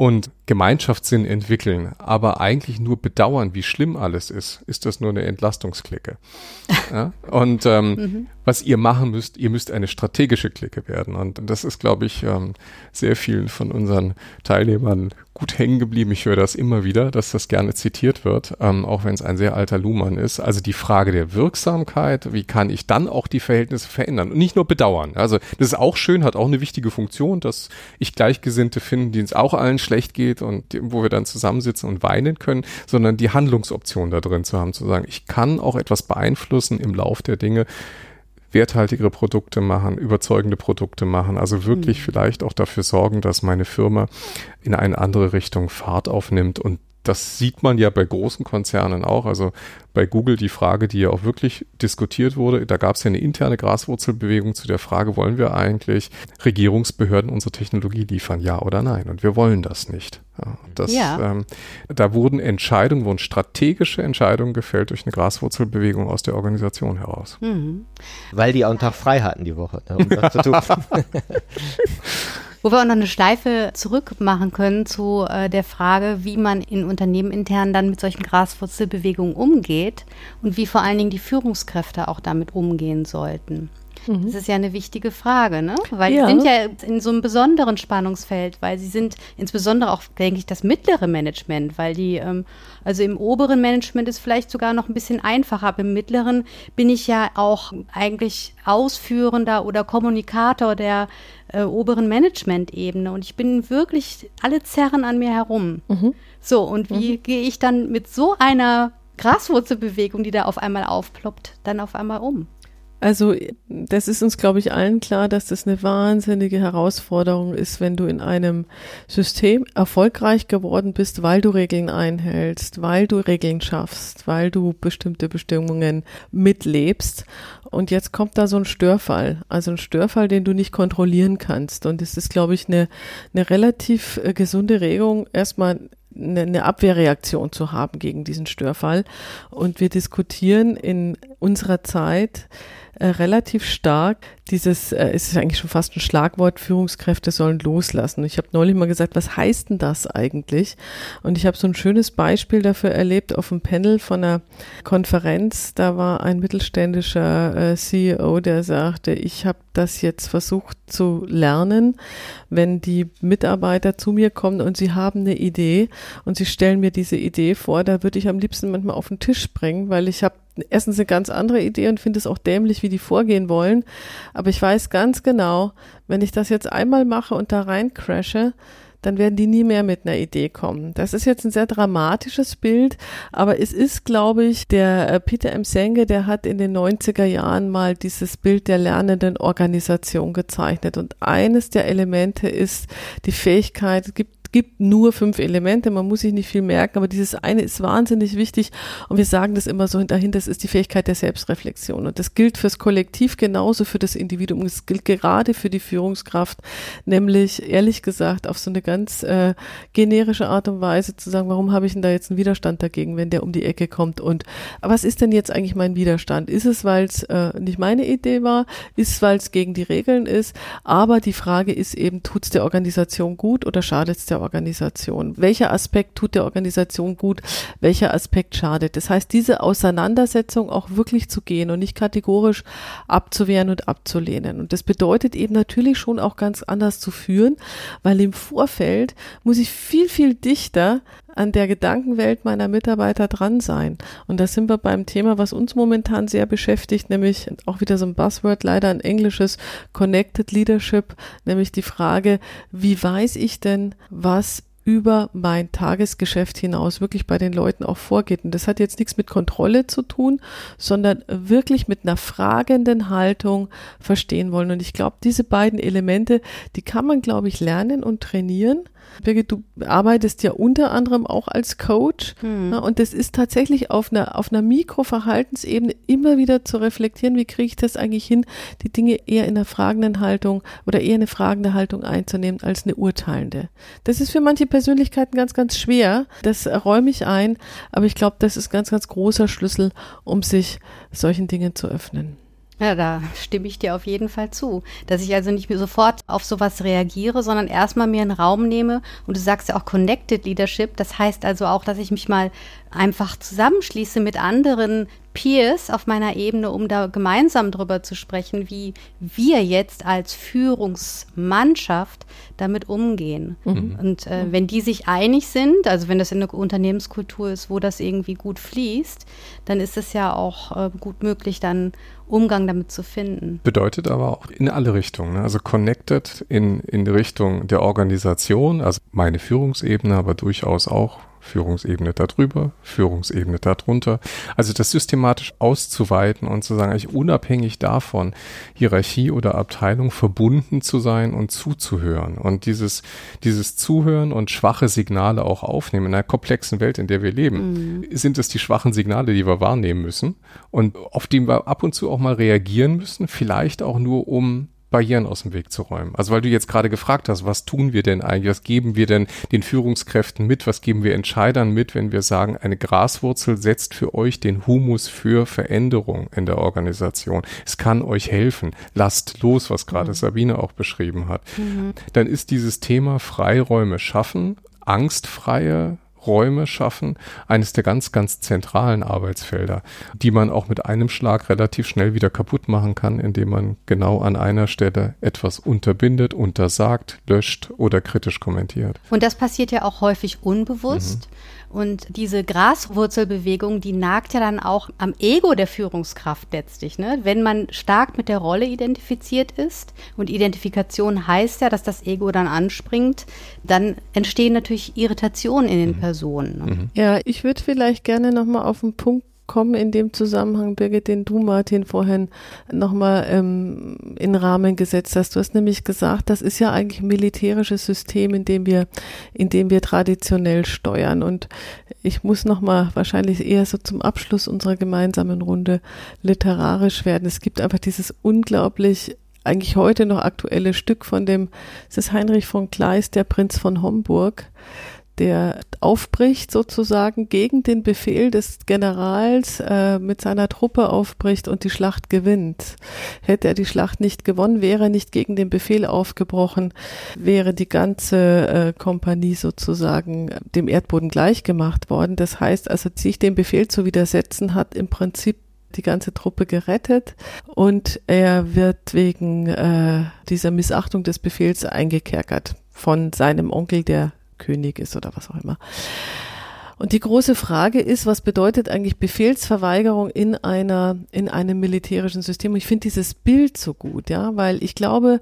und Gemeinschaftssinn entwickeln, aber eigentlich nur bedauern, wie schlimm alles ist, ist das nur eine Entlastungsklicke. Ja? Und ähm, mhm. Was ihr machen müsst, ihr müsst eine strategische Clique werden. Und das ist, glaube ich, ähm, sehr vielen von unseren Teilnehmern gut hängen geblieben. Ich höre das immer wieder, dass das gerne zitiert wird, ähm, auch wenn es ein sehr alter Luhmann ist. Also die Frage der Wirksamkeit, wie kann ich dann auch die Verhältnisse verändern und nicht nur bedauern. Also das ist auch schön, hat auch eine wichtige Funktion, dass ich Gleichgesinnte finde, denen es auch allen schlecht geht und die, wo wir dann zusammensitzen und weinen können, sondern die Handlungsoption da drin zu haben, zu sagen, ich kann auch etwas beeinflussen im Lauf der Dinge, werthaltigere Produkte machen, überzeugende Produkte machen, also wirklich mhm. vielleicht auch dafür sorgen, dass meine Firma in eine andere Richtung Fahrt aufnimmt und das sieht man ja bei großen Konzernen auch. Also bei Google die Frage, die ja auch wirklich diskutiert wurde, da gab es ja eine interne Graswurzelbewegung zu der Frage, wollen wir eigentlich Regierungsbehörden unsere Technologie liefern, ja oder nein? Und wir wollen das nicht. Ja, das, ja. Ähm, da wurden Entscheidungen, wurden strategische Entscheidungen gefällt durch eine Graswurzelbewegung aus der Organisation heraus. Mhm. Weil die auch einen Tag frei hatten die Woche, ne, um das zu tun. Wo wir auch noch eine Schleife zurück machen können zu äh, der Frage, wie man in Unternehmen intern dann mit solchen Graswurzelbewegungen umgeht und wie vor allen Dingen die Führungskräfte auch damit umgehen sollten. Mhm. Das ist ja eine wichtige Frage, ne? Weil ja. die sind ja in so einem besonderen Spannungsfeld, weil sie sind insbesondere auch, denke ich, das mittlere Management, weil die, ähm, also im oberen Management ist vielleicht sogar noch ein bisschen einfacher, aber im mittleren bin ich ja auch eigentlich Ausführender oder Kommunikator der äh, oberen Management-Ebene und ich bin wirklich, alle zerren an mir herum. Mhm. So, und wie mhm. gehe ich dann mit so einer Graswurzelbewegung, die da auf einmal aufploppt, dann auf einmal um? Also das ist uns, glaube ich, allen klar, dass das eine wahnsinnige Herausforderung ist, wenn du in einem System erfolgreich geworden bist, weil du Regeln einhältst, weil du Regeln schaffst, weil du bestimmte Bestimmungen mitlebst. Und jetzt kommt da so ein Störfall, also ein Störfall, den du nicht kontrollieren kannst. Und es ist, glaube ich, eine, eine relativ äh, gesunde Regung, erstmal eine, eine Abwehrreaktion zu haben gegen diesen Störfall. Und wir diskutieren in unserer Zeit äh, relativ stark dieses, äh, es ist eigentlich schon fast ein Schlagwort, Führungskräfte sollen loslassen. Ich habe neulich mal gesagt, was heißt denn das eigentlich? Und ich habe so ein schönes Beispiel dafür erlebt auf einem Panel von einer Konferenz. Da war ein mittelständischer äh, CEO, der sagte, ich habe das jetzt versucht zu lernen, wenn die Mitarbeiter zu mir kommen und sie haben eine Idee und sie stellen mir diese Idee vor, da würde ich am liebsten manchmal auf den Tisch bringen, weil ich habe erstens eine ganz andere Idee und finde es auch dämlich, wie die vorgehen wollen. Aber ich weiß ganz genau, wenn ich das jetzt einmal mache und da rein crashe, dann werden die nie mehr mit einer Idee kommen. Das ist jetzt ein sehr dramatisches Bild, aber es ist, glaube ich, der äh, Peter M. Senge, der hat in den 90er Jahren mal dieses Bild der lernenden Organisation gezeichnet. Und eines der Elemente ist die Fähigkeit, es gibt gibt nur fünf Elemente, man muss sich nicht viel merken, aber dieses eine ist wahnsinnig wichtig und wir sagen das immer so hinterhin, das ist die Fähigkeit der Selbstreflexion und das gilt fürs Kollektiv genauso für das Individuum, es gilt gerade für die Führungskraft, nämlich ehrlich gesagt auf so eine ganz äh, generische Art und Weise zu sagen, warum habe ich denn da jetzt einen Widerstand dagegen, wenn der um die Ecke kommt und was ist denn jetzt eigentlich mein Widerstand? Ist es, weil es äh, nicht meine Idee war? Ist es, weil es gegen die Regeln ist? Aber die Frage ist eben, tut es der Organisation gut oder schadet es der Organisation? Welcher Aspekt tut der Organisation gut? Welcher Aspekt schadet? Das heißt, diese Auseinandersetzung auch wirklich zu gehen und nicht kategorisch abzuwehren und abzulehnen. Und das bedeutet eben natürlich schon auch ganz anders zu führen, weil im Vorfeld muss ich viel, viel dichter an der Gedankenwelt meiner Mitarbeiter dran sein. Und da sind wir beim Thema, was uns momentan sehr beschäftigt, nämlich auch wieder so ein Buzzword, leider ein englisches Connected Leadership, nämlich die Frage, wie weiß ich denn, was über mein Tagesgeschäft hinaus wirklich bei den Leuten auch vorgeht. Und das hat jetzt nichts mit Kontrolle zu tun, sondern wirklich mit einer fragenden Haltung verstehen wollen. Und ich glaube, diese beiden Elemente, die kann man, glaube ich, lernen und trainieren. Birgit, du arbeitest ja unter anderem auch als Coach. Hm. und das ist tatsächlich auf einer, auf einer Mikroverhaltensebene immer wieder zu reflektieren, wie kriege ich das eigentlich hin, die Dinge eher in einer fragenden Haltung oder eher eine fragende Haltung einzunehmen als eine urteilende. Das ist für manche Persönlichkeiten ganz, ganz schwer. Das räume ich ein. Aber ich glaube, das ist ganz, ganz großer Schlüssel, um sich solchen Dingen zu öffnen. Ja, da stimme ich dir auf jeden Fall zu. Dass ich also nicht mehr sofort auf sowas reagiere, sondern erstmal mir einen Raum nehme. Und du sagst ja auch Connected Leadership. Das heißt also auch, dass ich mich mal einfach zusammenschließe mit anderen Peers auf meiner Ebene, um da gemeinsam drüber zu sprechen, wie wir jetzt als Führungsmannschaft damit umgehen. Mhm. Und äh, wenn die sich einig sind, also wenn das in einer Unternehmenskultur ist, wo das irgendwie gut fließt, dann ist es ja auch äh, gut möglich, dann Umgang damit zu finden. Bedeutet aber auch in alle Richtungen, ne? also connected in, in Richtung der Organisation, also meine Führungsebene, aber durchaus auch Führungsebene darüber, Führungsebene darunter. Also das systematisch auszuweiten und zu sagen, eigentlich unabhängig davon, Hierarchie oder Abteilung verbunden zu sein und zuzuhören. Und dieses, dieses Zuhören und schwache Signale auch aufnehmen. In einer komplexen Welt, in der wir leben, mhm. sind es die schwachen Signale, die wir wahrnehmen müssen und auf die wir ab und zu auch mal reagieren müssen, vielleicht auch nur um Barrieren aus dem Weg zu räumen. Also weil du jetzt gerade gefragt hast, was tun wir denn eigentlich, was geben wir denn den Führungskräften mit, was geben wir Entscheidern mit, wenn wir sagen, eine Graswurzel setzt für euch den Humus für Veränderung in der Organisation. Es kann euch helfen. Lasst los, was gerade mhm. Sabine auch beschrieben hat. Mhm. Dann ist dieses Thema Freiräume schaffen, angstfreie Räume schaffen, eines der ganz, ganz zentralen Arbeitsfelder, die man auch mit einem Schlag relativ schnell wieder kaputt machen kann, indem man genau an einer Stelle etwas unterbindet, untersagt, löscht oder kritisch kommentiert. Und das passiert ja auch häufig unbewusst. Mhm. Und diese Graswurzelbewegung, die nagt ja dann auch am Ego der Führungskraft letztlich. Ne? Wenn man stark mit der Rolle identifiziert ist, und Identifikation heißt ja, dass das Ego dann anspringt, dann entstehen natürlich Irritationen in den mhm. Person. Ne? Mhm. Ja, ich würde vielleicht gerne nochmal auf den Punkt kommen in dem Zusammenhang, Birgit, den du, Martin, vorhin nochmal ähm, in Rahmen gesetzt hast. Du hast nämlich gesagt, das ist ja eigentlich ein militärisches System, in dem wir, in dem wir traditionell steuern. Und ich muss nochmal wahrscheinlich eher so zum Abschluss unserer gemeinsamen Runde literarisch werden. Es gibt einfach dieses unglaublich eigentlich heute noch aktuelle Stück von dem, es ist Heinrich von Kleist, der Prinz von Homburg, der aufbricht sozusagen gegen den Befehl des Generals äh, mit seiner Truppe aufbricht und die Schlacht gewinnt. Hätte er die Schlacht nicht gewonnen, wäre er nicht gegen den Befehl aufgebrochen, wäre die ganze äh, Kompanie sozusagen dem Erdboden gleichgemacht worden. Das heißt also, sich dem Befehl zu widersetzen, hat im Prinzip die ganze Truppe gerettet und er wird wegen äh, dieser Missachtung des Befehls eingekerkert von seinem Onkel, der König ist oder was auch immer. Und die große Frage ist, was bedeutet eigentlich Befehlsverweigerung in einer, in einem militärischen System? Ich finde dieses Bild so gut, ja, weil ich glaube,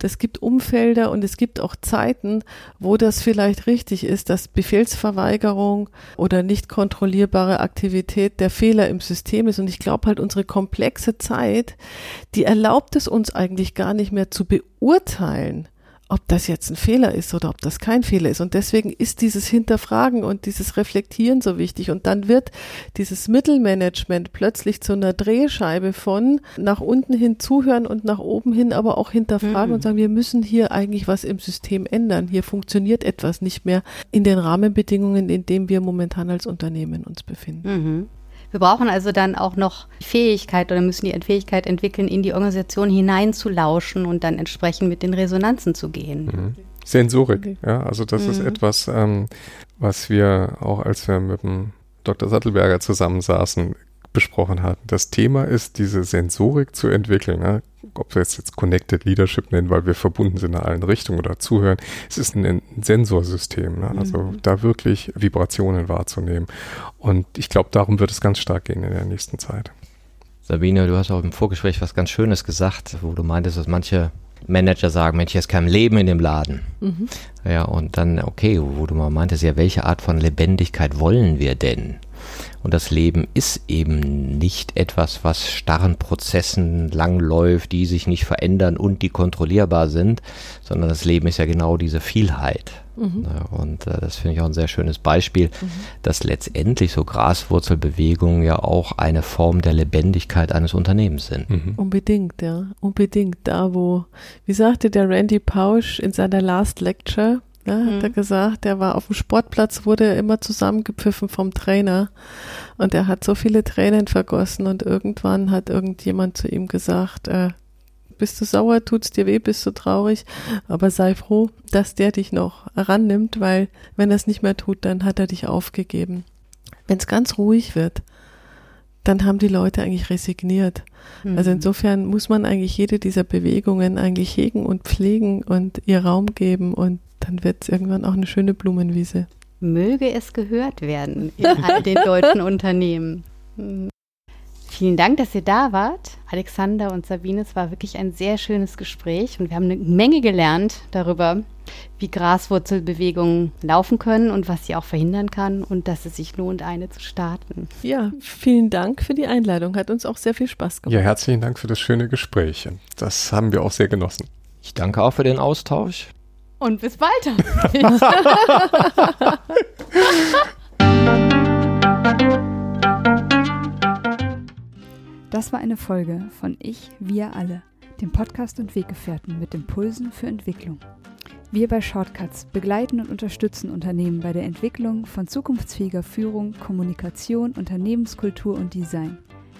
es gibt Umfelder und es gibt auch Zeiten, wo das vielleicht richtig ist, dass Befehlsverweigerung oder nicht kontrollierbare Aktivität der Fehler im System ist. Und ich glaube halt, unsere komplexe Zeit, die erlaubt es uns eigentlich gar nicht mehr zu beurteilen, ob das jetzt ein Fehler ist oder ob das kein Fehler ist. Und deswegen ist dieses Hinterfragen und dieses Reflektieren so wichtig. Und dann wird dieses Mittelmanagement plötzlich zu einer Drehscheibe von nach unten hin zuhören und nach oben hin aber auch hinterfragen mhm. und sagen, wir müssen hier eigentlich was im System ändern. Hier funktioniert etwas nicht mehr in den Rahmenbedingungen, in denen wir momentan als Unternehmen uns befinden. Mhm. Wir brauchen also dann auch noch Fähigkeit oder müssen die Fähigkeit entwickeln, in die Organisation hineinzulauschen und dann entsprechend mit den Resonanzen zu gehen. Mhm. Sensorik, ja, also das mhm. ist etwas, ähm, was wir auch, als wir mit dem Dr. Sattelberger zusammensaßen, besprochen hatten. Das Thema ist, diese Sensorik zu entwickeln. Ne? Ob wir es jetzt Connected Leadership nennen, weil wir verbunden sind in allen Richtungen oder zuhören. Es ist ein Sensorsystem. Ne? Also mhm. da wirklich Vibrationen wahrzunehmen. Und ich glaube, darum wird es ganz stark gehen in der nächsten Zeit. Sabine, du hast auch im Vorgespräch was ganz Schönes gesagt, wo du meintest, dass manche Manager sagen, Mensch, hier ist kein Leben in dem Laden. Mhm. Ja, und dann, okay, wo du mal meintest, ja, welche Art von Lebendigkeit wollen wir denn? Und das Leben ist eben nicht etwas, was starren Prozessen langläuft, die sich nicht verändern und die kontrollierbar sind, sondern das Leben ist ja genau diese Vielheit. Mhm. Und äh, das finde ich auch ein sehr schönes Beispiel, mhm. dass letztendlich so Graswurzelbewegungen ja auch eine Form der Lebendigkeit eines Unternehmens sind. Mhm. Unbedingt, ja, unbedingt. Da, wo, wie sagte der Randy Pausch in seiner Last Lecture, ja, mhm. hat er gesagt, der war auf dem Sportplatz, wurde immer zusammengepfiffen vom Trainer und er hat so viele Tränen vergossen und irgendwann hat irgendjemand zu ihm gesagt, äh, bist du sauer, tut's dir weh, bist du traurig, aber sei froh, dass der dich noch rannimmt, weil wenn er es nicht mehr tut, dann hat er dich aufgegeben. Wenn es ganz ruhig wird, dann haben die Leute eigentlich resigniert. Mhm. Also insofern muss man eigentlich jede dieser Bewegungen eigentlich hegen und pflegen und ihr Raum geben und dann wird es irgendwann auch eine schöne Blumenwiese. Möge es gehört werden in all den deutschen Unternehmen. Mhm. Vielen Dank, dass ihr da wart, Alexander und Sabine. Es war wirklich ein sehr schönes Gespräch und wir haben eine Menge gelernt darüber, wie Graswurzelbewegungen laufen können und was sie auch verhindern kann und dass es sich lohnt, eine zu starten. Ja, vielen Dank für die Einladung. Hat uns auch sehr viel Spaß gemacht. Ja, herzlichen Dank für das schöne Gespräch. Das haben wir auch sehr genossen. Ich danke auch für den Austausch. Und bis bald. Das war eine Folge von Ich, wir alle, dem Podcast und Weggefährten mit Impulsen für Entwicklung. Wir bei Shortcuts begleiten und unterstützen Unternehmen bei der Entwicklung von zukunftsfähiger Führung, Kommunikation, Unternehmenskultur und Design.